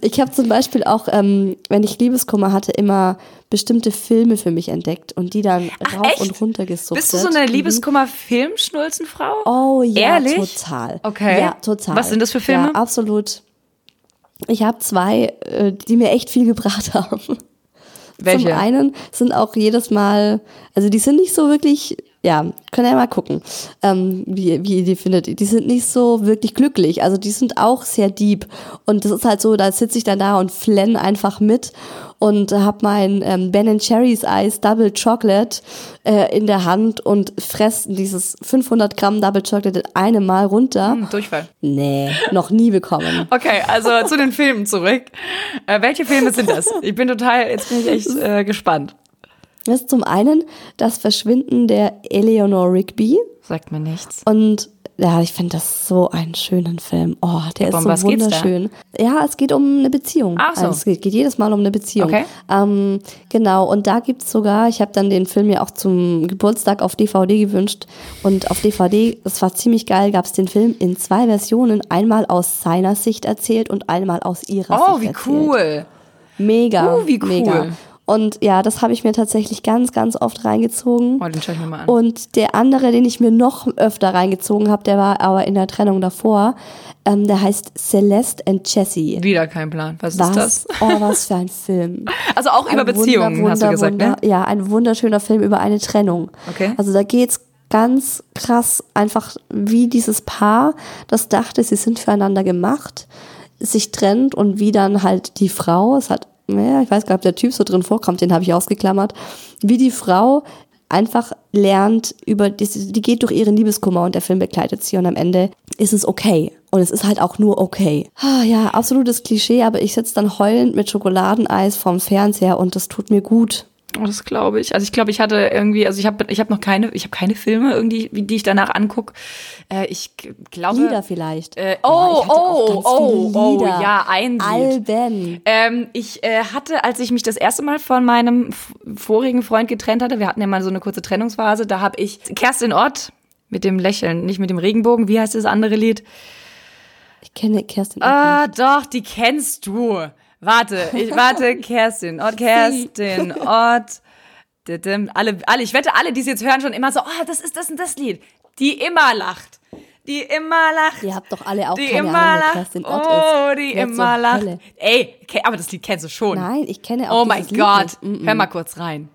Ich habe zum Beispiel auch, ähm, wenn ich Liebeskummer hatte, immer bestimmte Filme für mich entdeckt und die dann Ach, rauf echt? und runter gesucht. Bist du so eine mhm. Liebeskummer-Filmschnulzenfrau? Oh ja, Ehrlich? total. Okay. Ja, total. Was sind das für Filme? Ja, absolut. Ich habe zwei, äh, die mir echt viel gebracht haben. Welche? Zum einen sind auch jedes Mal, also die sind nicht so wirklich, ja, könnt ihr ja mal gucken, ähm, wie, wie ihr die findet. Die sind nicht so wirklich glücklich. Also die sind auch sehr deep. Und das ist halt so, da sitze ich dann da und flenn einfach mit und habe mein ähm, Ben Cherries Eis Double Chocolate äh, in der Hand und fresse dieses 500 Gramm Double Chocolate in einem Mal runter. Hm, Durchfall. Nee, noch nie bekommen. Okay, also zu den Filmen zurück. Äh, welche Filme sind das? Ich bin total, jetzt bin ich echt äh, gespannt. Das ist zum einen das Verschwinden der Eleanor Rigby Sagt mir nichts. und ja, ich finde das so einen schönen Film. Oh, der Um ist so wunderschön. Ja, es geht um eine Beziehung. Ach so. Also es geht, geht jedes Mal um eine Beziehung. Okay. Ähm, genau, und da gibt's sogar, ich habe dann den Film ja auch zum Geburtstag auf DVD gewünscht. Und auf DVD, das war ziemlich geil, gab's den Film in zwei Versionen. Einmal aus seiner Sicht erzählt und einmal aus ihrer Oh, Sicht wie erzählt. cool. Mega. Oh, wie cool. Mega. Und ja, das habe ich mir tatsächlich ganz, ganz oft reingezogen. Oh, den schau ich mir mal an. Und der andere, den ich mir noch öfter reingezogen habe, der war aber in der Trennung davor, ähm, der heißt Celeste and Jessie. Wieder kein Plan. Was, Was? ist das? Oh, was für ein Film. Also auch über Ein Beziehungen, Wunder, hast du Wunder, gesagt, Wunder, ne? Ja, ein wunderschöner Film über eine Trennung. Okay. Also da geht's ganz krass einfach, wie dieses Paar, das dachte, sie sind füreinander gemacht, sich trennt und wie dann halt die Frau, es hat, naja, ich weiß gar nicht, ob der Typ so drin vorkommt, den habe ich ausgeklammert, wie die Frau einfach lernt über, die, die geht durch ihren Liebeskummer und der Film begleitet sie und am Ende ist es okay. Und es ist halt auch nur okay. Ah, ja, absolutes Klischee, aber ich sitze dann heulend mit Schokoladeneis vorm Fernseher und das tut mir gut. Oh, das glaube ich. Also ich glaube, ich hatte irgendwie, also ich habe ich hab noch keine, ich habe keine Filme irgendwie, die ich danach angucke. Äh, ich glaube. Lieder vielleicht. Äh, oh, oh, oh, viele oh, Lieder. ja, ein. Alben. Ähm, ich äh, hatte, als ich mich das erste Mal von meinem vorigen Freund getrennt hatte, wir hatten ja mal so eine kurze Trennungsphase, da habe ich Kerstin Ott mit dem Lächeln, nicht mit dem Regenbogen. Wie heißt das andere Lied? Ich kenne Kerstin. Ah, doch, die kennst du. Warte, ich warte, Kerstin Ott, Kerstin Ott. Didim. Alle, alle, ich wette, alle, die es jetzt hören, schon immer so, oh, das ist das und das Lied. Die immer lacht. Die immer lacht. Ihr habt doch alle auch die keine immer Ahnung, lacht. Kerstin Ott oh, ist. die Wer immer lacht. Hölle? Ey, aber das Lied kennst du schon. Nein, ich kenne auch Oh mein Gott. Mm, mm. Hör mal kurz rein.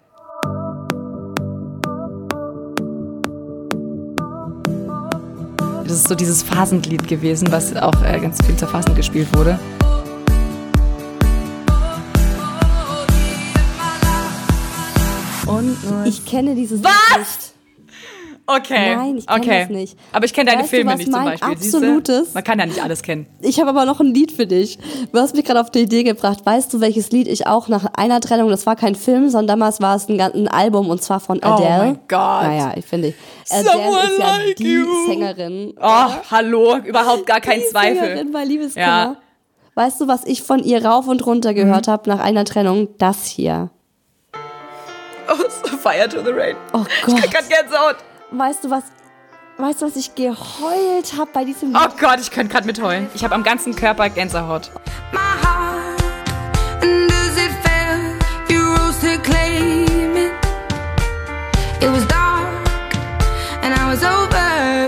Das ist so dieses Phasenlied gewesen, was auch äh, ganz viel zur Phasen gespielt wurde. Und Ich kenne dieses Was? Lied nicht. Okay. Nein, ich kenn okay. das nicht. Aber ich kenne deine Weißt du, Filme was nicht zum Beispiel. siehste? absolutes- Man kann ja nicht alles kennen. Ich habe aber noch ein Lied für dich. Du hast mich gerade auf die Idee gebracht. Weißt du, welches Lied ich auch nach einer Trennung, das war kein Film, sondern damals war es ein, ein Album und zwar von Adele. Oh mein Gott. Naja, ich finde, Adele Someone ist ja like die you. Sängerin. Oh, hallo, überhaupt gar kein die Zweifel. Sängerin bei Liebeskummer. Ja. Weißt du, was ich von ihr rauf und runter gehört habe nach einer Trennung? Das hier. Oh, so Fire to the Rain. Oh Ich Gott. krieg grad Gänsehaut. Weißt du was? Weißt du, was ich geheult habe bei diesem Lied? Oh Gott, ich könnte gerade mitheulen. Ich habe am ganzen Körper Gänsehaut. my heart. And as it fell, you rose to claim it. It was dark, and I was over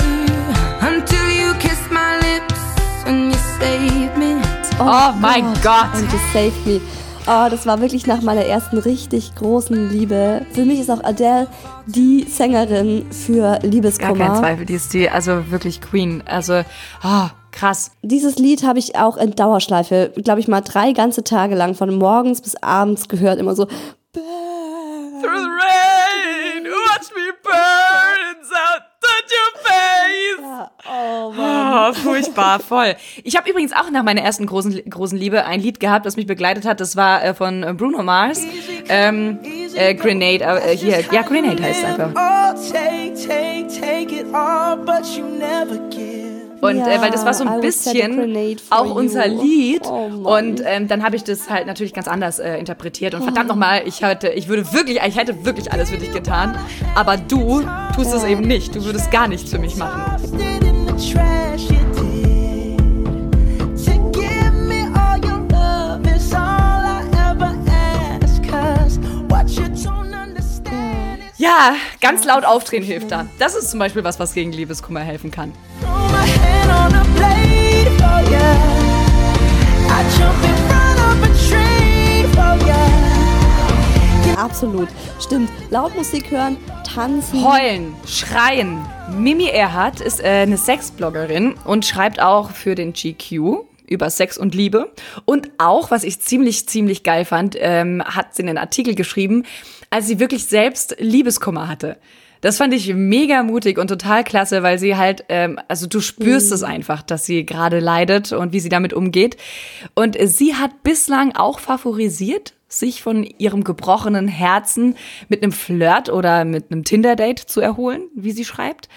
until you kissed my lips and you saved me. Oh mein Gott. And you saved me. Oh, das war wirklich nach meiner ersten richtig großen Liebe. Für mich ist auch Adele die Sängerin für Gar Liebeskummer. kein Zweifel, die ist die, also wirklich Queen. Also, oh, krass. Dieses Lied habe ich auch in Dauerschleife, glaube ich mal drei ganze Tage lang von morgens bis abends gehört, immer so. Through the rain, Oh Mann. Oh, furchtbar, voll. Ich habe übrigens auch nach meiner ersten großen, großen Liebe ein Lied gehabt, das mich begleitet hat. Das war äh, von Bruno Mars. Ähm, äh, Grenade, äh, hier, ja, Grenade heißt es einfach. Oh, take, take, take it all, but you never give. Und äh, weil das war so ein bisschen auch unser you. Lied. Oh und ähm, dann habe ich das halt natürlich ganz anders äh, interpretiert. Und verdammt nochmal, ich hatte, ich würde wirklich, ich hätte wirklich alles für dich getan. Aber du tust es eben nicht. Du würdest gar nichts für mich machen. Ja, ganz laut aufdrehen hilft da. Das ist zum Beispiel was, was gegen Liebeskummer helfen kann. absolut. Stimmt. Laut Musik hören, tanzen. Heulen, schreien. Mimi Erhardt ist äh, eine Sexbloggerin und schreibt auch für den GQ über Sex und Liebe. Und auch, was ich ziemlich, ziemlich geil fand, ähm, hat sie einen Artikel geschrieben, als sie wirklich selbst Liebeskummer hatte. Das fand ich mega mutig und total klasse, weil sie halt, ähm, also du spürst es einfach, dass sie gerade leidet und wie sie damit umgeht. Und sie hat bislang auch favorisiert, sich von ihrem gebrochenen Herzen mit einem Flirt oder mit einem Tinder-Date zu erholen, wie sie schreibt.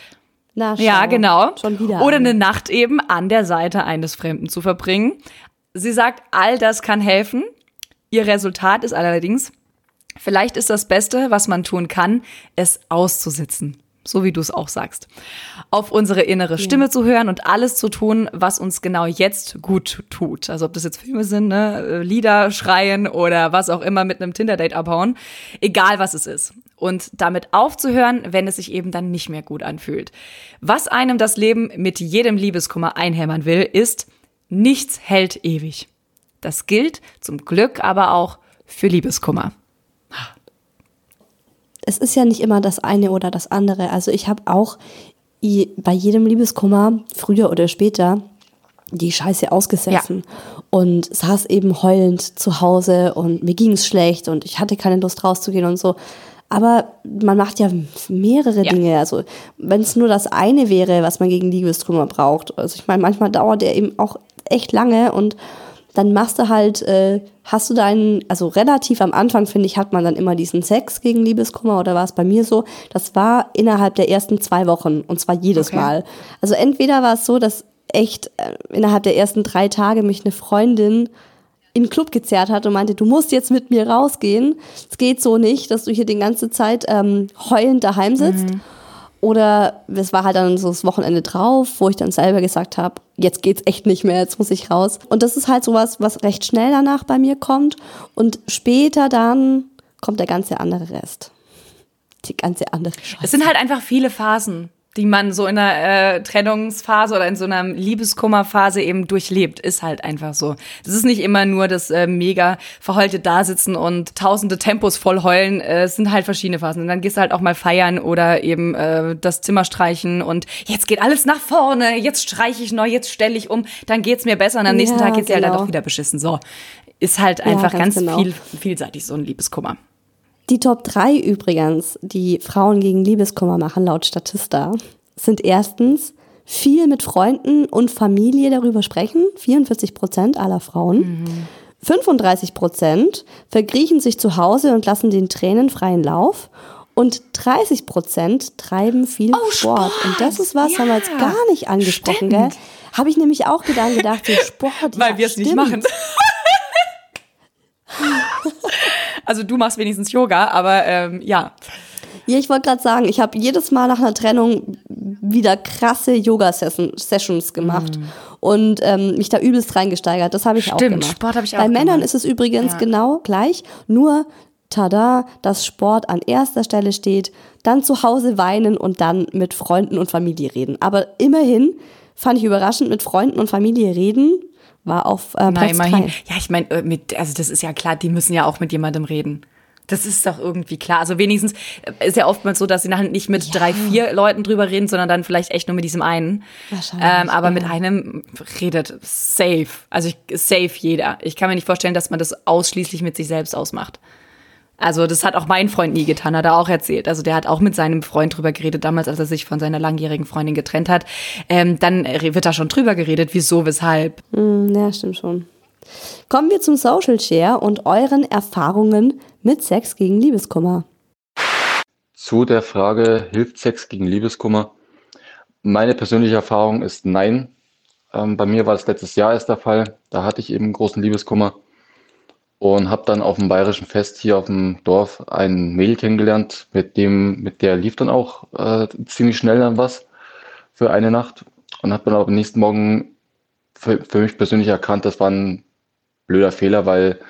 Na, schau. Ja, genau. Schon wieder. Oder eine. eine Nacht eben an der Seite eines Fremden zu verbringen. Sie sagt, all das kann helfen. Ihr Resultat ist allerdings, vielleicht ist das Beste, was man tun kann, es auszusitzen. So wie du es auch sagst. Auf unsere innere Stimme zu hören und alles zu tun, was uns genau jetzt gut tut. Also ob das jetzt Filme sind, ne, äh, Lieder schreien oder was auch immer mit einem Tinder-Date abhauen. Egal was es ist. Und damit aufzuhören, wenn es sich eben dann nicht mehr gut anfühlt. Was einem das Leben mit jedem Liebeskummer einhämmern will, ist, nichts hält ewig. Das gilt zum Glück aber auch für Liebeskummer. Es ist ja nicht immer das eine oder das andere. Also ich habe auch bei jedem Liebeskummer, früher oder später, die Scheiße ausgesessen und saß eben heulend zu Hause und mir ging es schlecht und ich hatte keine Lust rauszugehen und so. Aber man macht ja mehrere Ja. Dinge. Also wenn es nur das eine wäre, was man gegen Liebeskummer braucht. Also ich meine, manchmal dauert der eben auch echt lange und dann machst du halt, äh, hast du deinen, also relativ am Anfang, finde ich, hat man dann immer diesen Sex gegen Liebeskummer oder war es bei mir so? Das war innerhalb der ersten zwei Wochen und zwar jedes Okay. Mal. Also entweder war es so, dass echt äh, innerhalb der ersten drei Tage mich eine Freundin in den Club gezerrt hat und meinte, du musst jetzt mit mir rausgehen. Es geht so nicht, dass du hier die ganze Zeit ähm, heulend daheim sitzt. Oder es war halt dann so das Wochenende drauf, wo ich dann selber gesagt habe, jetzt geht's echt nicht mehr, jetzt muss ich raus. Und das ist halt sowas, was recht schnell danach bei mir kommt. Und später dann kommt der ganze andere Rest. Die ganze andere Scheiße. Es sind halt einfach viele Phasen, die man so in einer äh, Trennungsphase oder in so einer Liebeskummerphase eben durchlebt. Ist halt einfach so. Das ist nicht immer nur das äh, mega verheulte Dasitzen und tausende Tempos voll heulen. Äh, es sind halt verschiedene Phasen. Und dann gehst du halt auch mal feiern oder eben äh, das Zimmer streichen und jetzt geht alles nach vorne, jetzt streiche ich neu, jetzt stelle ich um, dann geht's mir besser und am nächsten Ja, Tag geht's dir halt genau. dann doch wieder beschissen. So. Ist halt einfach ganz ganz, genau. viel, vielseitig, so ein Liebeskummer. Die Top 3 übrigens, die Frauen gegen Liebeskummer machen, laut Statista, sind erstens viel mit Freunden und Familie darüber sprechen, 44 Prozent aller Frauen. 35 Prozent verkriechen sich zu Hause und lassen den Tränen freien Lauf. Und 30 Prozent treiben viel Oh, Sport. Und das ist was, Ja, haben wir jetzt gar nicht angesprochen, stimmt. gell? Habe ich nämlich auch gedacht, gedacht so Sport. Weil ja, wir es nicht machen. also du machst wenigstens Yoga, aber ähm, ja. Ja, ich wollte gerade sagen, ich habe jedes Mal nach einer Trennung wieder krasse Yoga-Sessions gemacht und ähm, mich da übelst reingesteigert. Das habe ich auch Stimmt, gemacht. Sport habe ich Bei auch Männern gemacht. ist es übrigens Ja. genau gleich, nur tada, dass Sport an erster Stelle steht, dann zu Hause weinen und dann mit Freunden und Familie reden. Aber immerhin fand ich überraschend, mit Freunden und Familie reden war auf äh, Na, Platz immerhin. drei. Ja, ich meine, äh, mit, also das ist ja klar, die müssen ja auch mit jemandem reden. Das ist doch irgendwie klar. Also wenigstens äh, ist ja oftmals so, dass sie nachher nicht mit drei, vier Leuten drüber reden, sondern dann vielleicht echt nur mit diesem einen. Wahrscheinlich, Ähm, aber mit ja. einem redet safe. Also ich, safe jeder. Ich kann mir nicht vorstellen, dass man das ausschließlich mit sich selbst ausmacht. Also das hat auch mein Freund nie getan, hat er auch erzählt. Also der hat auch mit seinem Freund drüber geredet, damals, als er sich von seiner langjährigen Freundin getrennt hat. Ähm, dann wird da schon drüber geredet, wieso, weshalb. Hm, Ja, stimmt schon. Kommen wir zum Social Share und euren Erfahrungen mit Sex gegen Liebeskummer. Zu der Frage, hilft Sex gegen Liebeskummer? Meine persönliche Erfahrung ist nein. Ähm, bei mir war es letztes Jahr erst der Fall. Da hatte ich eben großen Liebeskummer und habe dann auf dem bayerischen Fest hier auf dem Dorf ein Mädel kennengelernt, mit dem, mit der lief dann auch äh, ziemlich schnell dann was für eine Nacht und habe dann aber am nächsten Morgen für, für mich persönlich erkannt, das war ein blöder Fehler, weil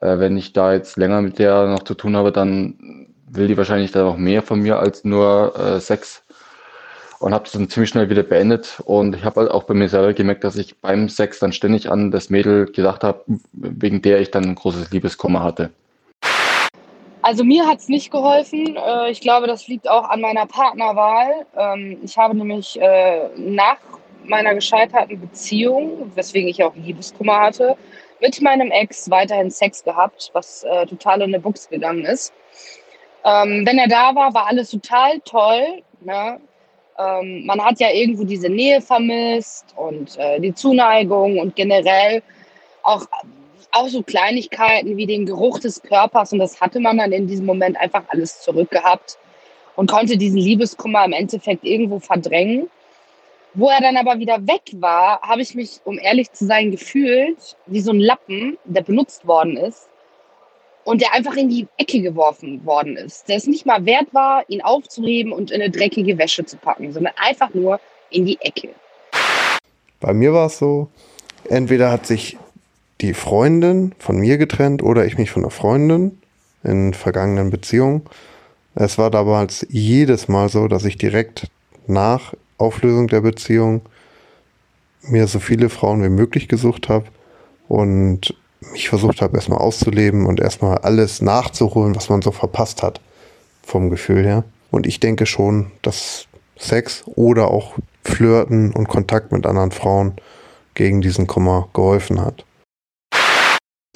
äh, wenn ich da jetzt länger mit der noch zu tun habe, dann will die wahrscheinlich dann noch mehr von mir als nur äh, Sex. Und habe das dann ziemlich schnell wieder beendet. Und ich habe halt auch bei mir selber gemerkt, dass ich beim Sex dann ständig an das Mädel gedacht habe, wegen der ich dann ein großes Liebeskummer hatte. Also mir hat es nicht geholfen. Äh, Ich glaube, das liegt auch an meiner Partnerwahl. Ähm, Ich habe nämlich äh, nach meiner gescheiterten Beziehung, weswegen ich auch Liebeskummer hatte, mit meinem Ex weiterhin Sex gehabt, was äh, total in die Buchs gegangen ist. Ähm, wenn er da war, war alles total toll. Ne? Ähm, man hat ja irgendwo diese Nähe vermisst und äh, die Zuneigung und generell auch, auch so Kleinigkeiten wie den Geruch des Körpers. Und das hatte man dann in diesem Moment einfach alles zurückgehabt und konnte diesen Liebeskummer im Endeffekt irgendwo verdrängen. Wo er dann aber wieder weg war, habe ich mich, um ehrlich zu sein, gefühlt wie so ein Lappen, der benutzt worden ist und der einfach in die Ecke geworfen worden ist. Der es nicht mal wert war, ihn aufzuheben und in eine dreckige Wäsche zu packen, sondern einfach nur in die Ecke. Bei mir war es so, entweder hat sich die Freundin von mir getrennt oder ich mich von der Freundin in vergangenen Beziehungen. Es war damals jedes Mal so, dass ich direkt nach Auflösung der Beziehung mir so viele Frauen wie möglich gesucht habe und mich versucht habe, erstmal auszuleben und erstmal alles nachzuholen, was man so verpasst hat, vom Gefühl her. Und ich denke schon, dass Sex oder auch Flirten und Kontakt mit anderen Frauen gegen diesen Kummer geholfen hat.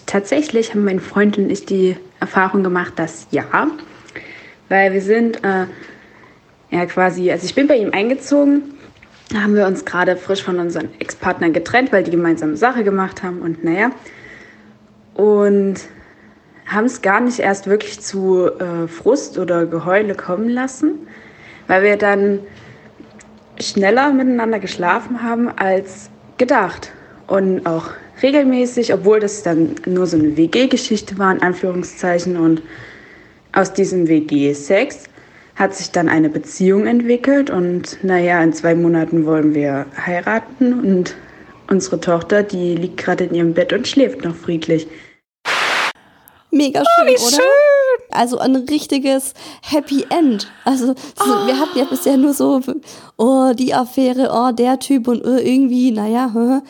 Tatsächlich haben meine Freundin und ich die Erfahrung gemacht, dass ja, weil wir sind äh, ja quasi, also ich bin bei ihm eingezogen, da haben wir uns gerade frisch von unseren Ex-Partnern getrennt, weil die gemeinsame Sache gemacht haben und naja, und haben es gar nicht erst wirklich zu äh, Frust oder Geheule kommen lassen, weil wir dann schneller miteinander geschlafen haben als gedacht. Und auch regelmäßig, obwohl das dann nur so eine WG-Geschichte war, in Anführungszeichen. Und aus diesem WG-Sex hat sich dann eine Beziehung entwickelt. Und naja, in zwei Monaten wollen wir heiraten. Und unsere Tochter, die liegt gerade in ihrem Bett und schläft noch friedlich. Mega schön, wie oder? schön. Also ein richtiges Happy End. Also so, wir hatten ja bisher nur so, oh, die Affäre, oh, der Typ und äh, irgendwie, naja, hm,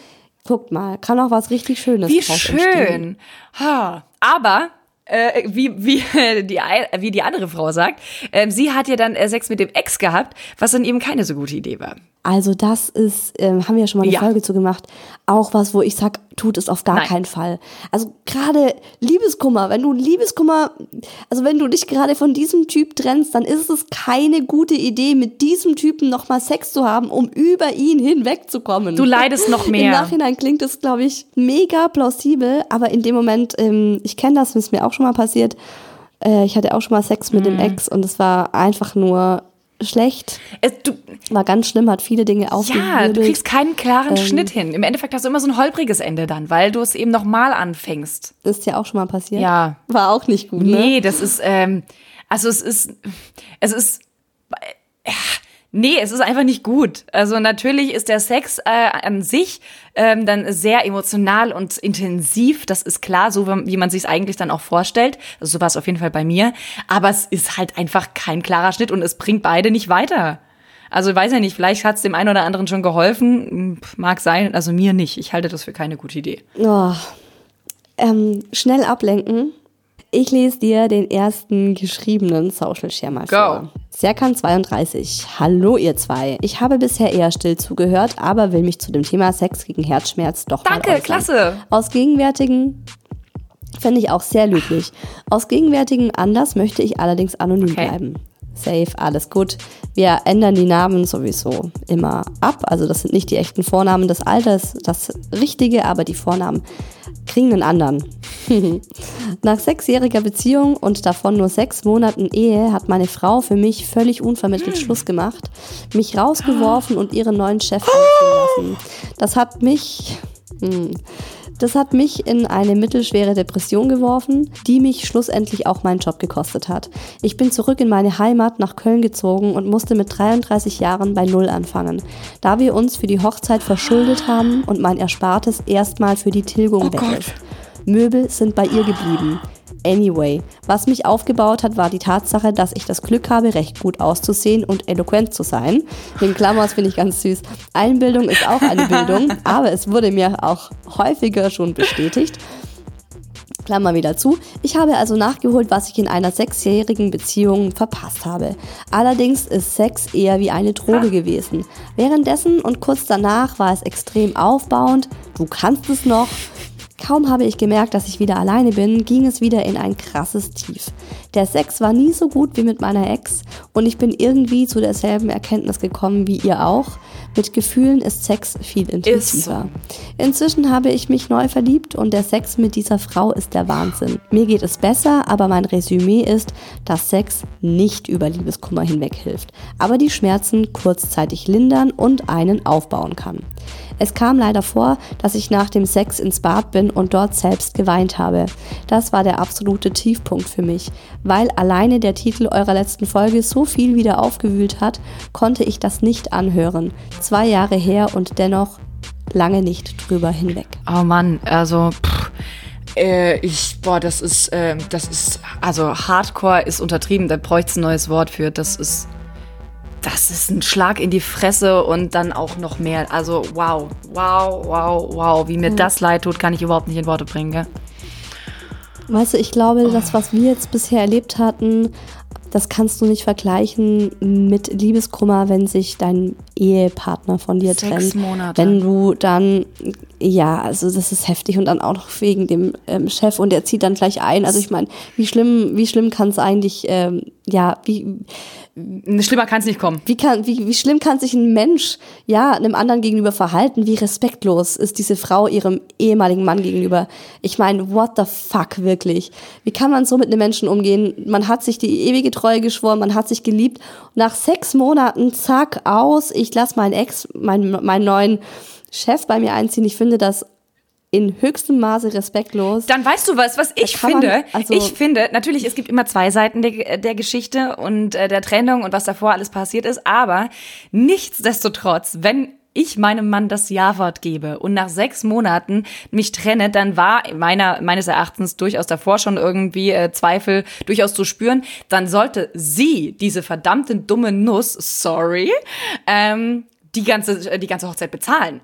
guckt mal, kann auch was richtig Schönes Wie draus entstehen. schön. Ha. Aber äh, wie, wie, die, wie die andere Frau sagt, ähm, sie hat ja dann äh, Sex mit dem Ex gehabt, was dann eben keine so gute Idee war. Also das ist, ähm, haben wir ja schon mal eine Ja. Folge zu gemacht, auch was, wo ich sag, tut es auf gar Nein. keinen Fall. Also gerade Liebeskummer, wenn du Liebeskummer, also wenn du dich gerade von diesem Typ trennst, dann ist es keine gute Idee, mit diesem Typen nochmal Sex zu haben, um über ihn hinwegzukommen. Du leidest noch Im mehr. Nachhinein klingt es, glaube ich, mega plausibel, aber in dem Moment, ähm, ich kenne das, ist mir auch schon mal passiert. Äh, ich hatte auch schon mal Sex mit dem Mhm. Ex und es war einfach nur schlecht, Es, du, war ganz schlimm, hat viele Dinge ja, aufgewirbelt. du kriegst keinen klaren Ähm. Schnitt hin. Im Endeffekt hast du immer so ein holpriges Ende dann, weil du es eben nochmal anfängst. Ist ja auch schon mal passiert. Ja. War auch nicht gut, ne? Nee, das ist, ähm, also es ist, es ist, äh, nee, es ist einfach nicht gut. Also natürlich ist der Sex äh, an sich ähm, dann sehr emotional und intensiv, das ist klar, so wie man sich es eigentlich dann auch vorstellt. Also so war es auf jeden Fall bei mir. Aber es ist halt einfach kein klarer Schnitt und es bringt beide nicht weiter. Also weiß ja nicht, vielleicht hat es dem einen oder anderen schon geholfen, mag sein, also mir nicht. Ich halte das für keine gute Idee. Oh. Ähm, schnell ablenken. Ich lese dir den ersten geschriebenen Social Share mal Go. vor. Serkan 32. Hallo ihr zwei. Ich habe bisher eher still zugehört, aber will mich zu dem Thema Sex gegen Herzschmerz doch mal Danke, äußern. klasse. Aus gegenwärtigen finde ich auch sehr löblich. Aus gegenwärtigen Anlass möchte ich allerdings anonym Okay. bleiben. Safe, alles gut. Wir ändern die Namen sowieso immer ab. Also das sind nicht die echten Vornamen des Alters, das Richtige, aber die Vornamen kriegen einen anderen. Nach sechsjähriger Beziehung und davon nur sechs Monaten Ehe hat meine Frau für mich völlig unvermittelt Schluss gemacht, mich rausgeworfen und ihren neuen Chef anziehen lassen. Das hat mich... Hm, das hat mich in eine mittelschwere Depression geworfen, die mich schlussendlich auch meinen Job gekostet hat. Ich bin zurück in meine Heimat nach Köln gezogen und musste mit 33 Jahren bei Null anfangen, da wir uns für die Hochzeit verschuldet haben und mein Erspartes erstmal für die Tilgung weg ist. Möbel sind bei ihr geblieben. Anyway, was mich aufgebaut hat, war die Tatsache, dass ich das Glück habe, recht gut auszusehen und eloquent zu sein. Den Klammers finde ich ganz süß. Einbildung ist auch eine Bildung, aber es wurde mir auch häufiger schon bestätigt. Klammer wieder zu. Ich habe also nachgeholt, was ich in einer sechsjährigen Beziehung verpasst habe. Allerdings ist Sex eher wie eine Droge gewesen. Währenddessen und kurz danach war es extrem aufbauend. Du kannst es noch. Kaum habe ich gemerkt, dass ich wieder alleine bin, ging es wieder in ein krasses Tief. Der Sex war nie so gut wie mit meiner Ex und ich bin irgendwie zu derselben Erkenntnis gekommen wie ihr auch. Mit Gefühlen ist Sex viel intensiver. Inzwischen habe ich mich neu verliebt und der Sex mit dieser Frau ist der Wahnsinn. Mir geht es besser, aber mein Resümee ist, dass Sex nicht über Liebeskummer hinweg hilft, aber die Schmerzen kurzzeitig lindern und einen aufbauen kann. Es kam leider vor, dass ich nach dem Sex ins Bad bin und dort selbst geweint habe. Das war der absolute Tiefpunkt für mich. Weil alleine der Titel eurer letzten Folge so viel wieder aufgewühlt hat, konnte ich das nicht anhören. Zwei Jahre her und dennoch lange nicht drüber hinweg. Oh Mann, also pff, äh, ich, boah, das ist, äh, das ist, also Hardcore ist untertrieben, da bräuchte es ein neues Wort für. Das ist, das ist ein Schlag in die Fresse und dann auch noch mehr. Also wow, wow, wow, wow, wie mir das leid tut, kann ich überhaupt nicht in Worte bringen, gell? Weißt du, ich glaube, das, was wir jetzt bisher erlebt hatten, das kannst du nicht vergleichen mit Liebeskummer, wenn sich dein Ehepartner von dir Sechs trennt. Monate. Wenn du dann, ja, also das ist heftig und dann auch noch wegen dem ähm, Chef und der zieht dann gleich ein. Also ich meine, wie schlimm, wie schlimm kann es eigentlich, ähm, ja, wie, Schlimmer kann es nicht kommen. wie, kann, wie, wie schlimm kann sich ein Mensch ja einem anderen gegenüber verhalten? Wie respektlos ist diese Frau ihrem ehemaligen Mann gegenüber? Ich meine, what the fuck wirklich? Wie kann man so mit einem Menschen umgehen? Man hat sich die ewige Treue geschworen, man hat sich geliebt. Nach sechs Monaten, zack, aus. Ich lasse meinen Ex, meinen, meinen neuen Chef bei mir einziehen. Ich finde das in höchstem Maße respektlos. Dann weißt du was, was ich kann man- finde. also- ich finde, natürlich, es gibt immer zwei Seiten der, der Geschichte und äh, der Trennung und was davor alles passiert ist, aber nichtsdestotrotz, wenn ich meinem Mann das Ja-Wort gebe und nach sechs Monaten mich trenne, dann war meiner, meines Erachtens durchaus davor schon irgendwie äh, Zweifel durchaus zu spüren, dann sollte sie, diese verdammte dumme Nuss, sorry, ähm, die ganze, die ganze Hochzeit bezahlen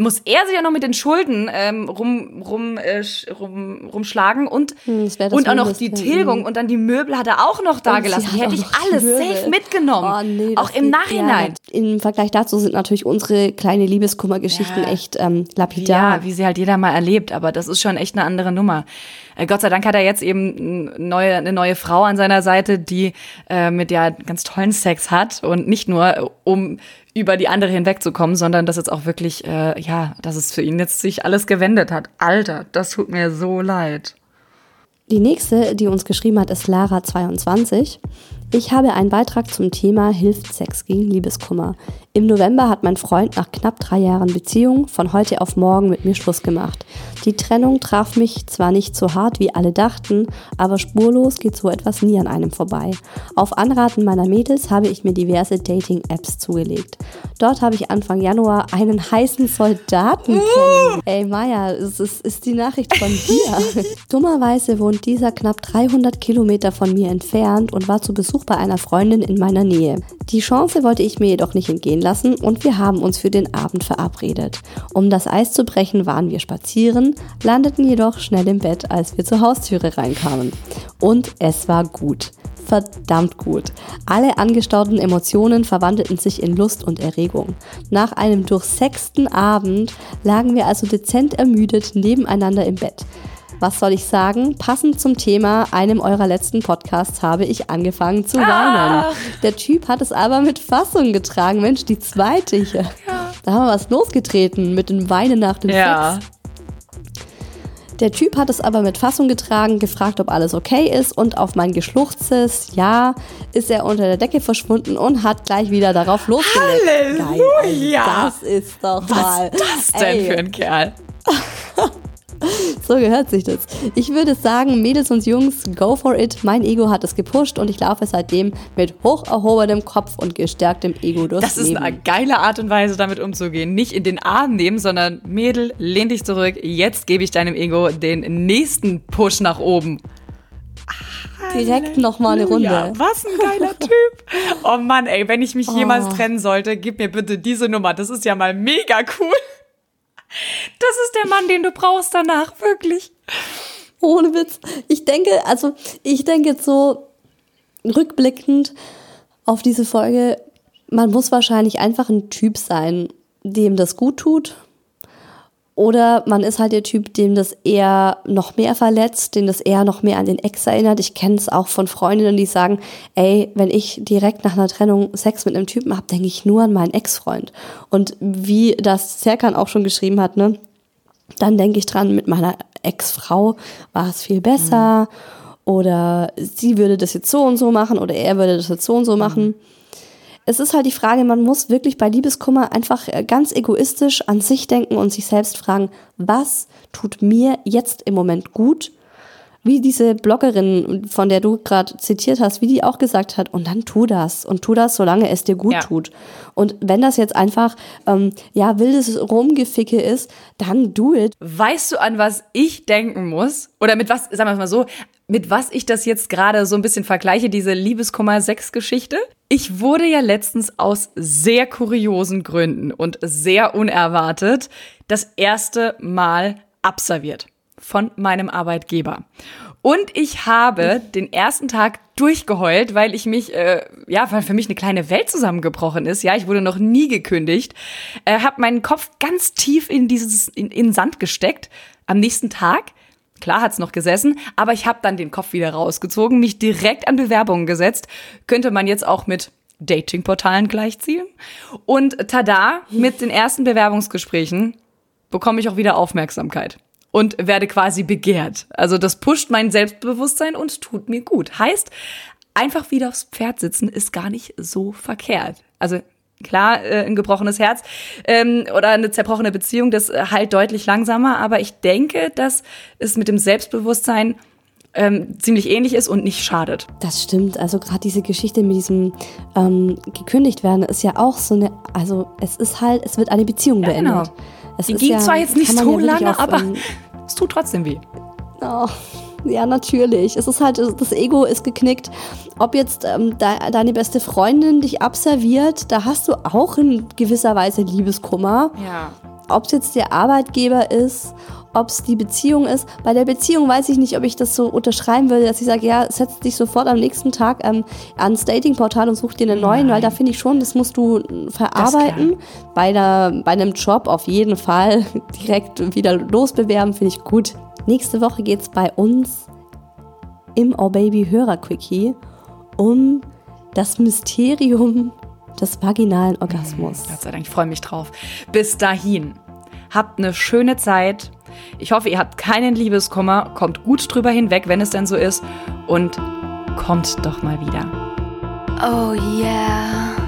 muss er sich ja noch mit den Schulden ähm, rum, rum, äh, rum, rumschlagen und, Hm, und auch noch die Mindeste. Tilgung und dann die Möbel hat er auch noch da Und sie gelassen. Die hätte ich alles Möbel. safe mitgenommen. Oh, nee, auch im geht- Nachhinein. Ja, Im Vergleich dazu sind natürlich unsere kleine Liebeskummergeschichten Ja. echt ähm, lapidar. Ja, wie sie halt jeder mal erlebt, aber das ist schon echt eine andere Nummer. Äh, Gott sei Dank hat er jetzt eben neue, eine neue Frau an seiner Seite, die äh, mit der ganz tollen Sex hat und nicht nur äh, um über die andere hinwegzukommen, sondern dass jetzt auch wirklich, äh, ja, dass es für ihn jetzt sich alles gewendet hat. Alter, das tut mir so leid. Die nächste, die uns geschrieben hat, ist Lara22. Ich habe einen Beitrag zum Thema Hilft Sex gegen Liebeskummer. Im November hat mein Freund nach knapp drei Jahren Beziehung von heute auf morgen mit mir Schluss gemacht. Die Trennung traf mich zwar nicht so hart, wie alle dachten, aber spurlos geht so etwas nie an einem vorbei. Auf Anraten meiner Mädels habe ich mir diverse Dating-Apps zugelegt. Dort habe ich Anfang Januar einen heißen Soldaten kennengelernt. Ey Maya, es ist, ist die Nachricht von dir. Dummerweise wohnt dieser knapp 300 Kilometer von mir entfernt und war zu Besuch bei einer Freundin in meiner Nähe. Die Chance wollte ich mir jedoch nicht entgehen lassen und wir haben uns für den Abend verabredet. Um das Eis zu brechen, waren wir spazieren, landeten jedoch schnell im Bett, als wir zur Haustüre reinkamen. Und es war gut. Verdammt gut. Alle angestauten Emotionen verwandelten sich in Lust und Erregung. Nach einem durchsexten Abend lagen wir also dezent ermüdet nebeneinander im Bett. Was soll ich sagen? Passend zum Thema einem eurer letzten Podcasts habe ich angefangen zu weinen. Der Typ hat es aber mit Fassung getragen. Mensch, die zweite hier. Da haben wir was losgetreten mit dem Weinen nach dem Ja. Sex. Der Typ hat es aber mit Fassung getragen, gefragt, ob alles okay ist und auf mein geschluchztes Ja ist er unter der Decke verschwunden und hat gleich wieder darauf losgelegt. Geil, Halleluja! das ist doch Was mal. ist das denn Ey, für ein Kerl? So gehört sich das. Ich würde sagen, Mädels und Jungs, go for it. Mein Ego hat es gepusht und ich laufe seitdem mit hoch erhobenem Kopf und gestärktem Ego durchs Das ist Leben. eine geile Art und Weise, damit umzugehen. Nicht in den Arm nehmen, sondern Mädel, lehn dich zurück. Jetzt gebe ich deinem Ego den nächsten Push nach oben. Direkt nochmal eine Runde. Was ein geiler Typ. Oh Mann, ey, wenn ich mich jemals Oh. trennen sollte, gib mir bitte diese Nummer. Das ist ja mal mega cool. Das ist der Mann, den du brauchst danach, wirklich. Ohne Witz. Ich denke, also ich denke jetzt so rückblickend auf diese Folge, man muss wahrscheinlich einfach ein Typ sein, dem das gut tut. Oder man ist halt der Typ, dem das eher noch mehr verletzt, dem das eher noch mehr an den Ex erinnert. Ich kenne es auch von Freundinnen, die sagen, ey, wenn ich direkt nach einer Trennung Sex mit einem Typen habe, denke ich nur an meinen Ex-Freund. Und wie das Serkan auch schon geschrieben hat, ne, dann denke ich dran, mit meiner Ex-Frau war es viel besser. Oder sie würde das jetzt so und so machen oder er würde das jetzt so und so machen. Es ist halt die Frage, man muss wirklich bei Liebeskummer einfach äh, ganz egoistisch an sich denken und sich selbst fragen, was tut mir jetzt im Moment gut? Wie diese Bloggerin, von der du gerade zitiert hast, wie die auch gesagt hat, und dann tu das und tu das, solange es dir gut Ja. tut. Und wenn das jetzt einfach, ähm, ja, wildes Rumgeficke ist, dann do it. Weißt du, an was ich denken muss? Oder mit was, sagen wir es mal so, mit was ich das jetzt gerade so ein bisschen vergleiche, diese Liebeskummer-6-Geschichte? Ich wurde ja letztens aus sehr kuriosen Gründen und sehr unerwartet das erste Mal abserviert von meinem Arbeitgeber. Und ich habe den ersten Tag durchgeheult, weil ich mich, äh, ja, weil für mich eine kleine Welt zusammengebrochen ist. Ja, ich wurde noch nie gekündigt. Äh, habe meinen Kopf ganz tief in dieses, in, in den Sand gesteckt. Am nächsten Tag Klar hat's noch gesessen, aber ich habe dann den Kopf wieder rausgezogen, mich direkt an Bewerbungen gesetzt. Könnte man jetzt auch mit Datingportalen gleichziehen. Und tada, mit den ersten Bewerbungsgesprächen bekomme ich auch wieder Aufmerksamkeit und werde quasi begehrt. Also das pusht mein Selbstbewusstsein und tut mir gut. Heißt, einfach wieder aufs Pferd sitzen ist gar nicht so verkehrt. Also klar, äh, ein gebrochenes Herz ähm, oder eine zerbrochene Beziehung, das äh, heilt deutlich langsamer, aber ich denke, dass es mit dem Selbstbewusstsein ähm, ziemlich ähnlich ist und nicht schadet. Das stimmt. Also gerade diese Geschichte mit diesem ähm, gekündigt werden ist ja auch so eine, also es ist halt, es wird eine Beziehung Ja, beendet. genau. Es Die ging ja- zwar jetzt nicht so ja lange, aber es tut trotzdem weh. Oh, ja, natürlich. Es ist halt, das Ego ist geknickt. Ob jetzt ähm, de deine beste Freundin dich abserviert, da hast du auch in gewisser Weise Liebeskummer. Ja. Ob es jetzt der Arbeitgeber ist, ob es die Beziehung ist. Bei der Beziehung weiß ich nicht, ob ich das so unterschreiben würde, dass ich sage, ja, setz dich sofort am nächsten Tag ähm, ans Datingportal und such dir einen neuen, weil da finde ich schon, das musst du verarbeiten. Bei, der, bei einem Job auf jeden Fall direkt wieder losbewerben, finde ich gut. Nächste Woche geht es bei uns im Oh Baby Hörer Quickie um das Mysterium des vaginalen Orgasmus. Gott sei Dank, ich freue mich drauf. Bis dahin, habt eine schöne Zeit. Ich hoffe, ihr habt keinen Liebeskummer, kommt gut drüber hinweg, wenn es denn so ist und kommt doch mal wieder. Oh yeah.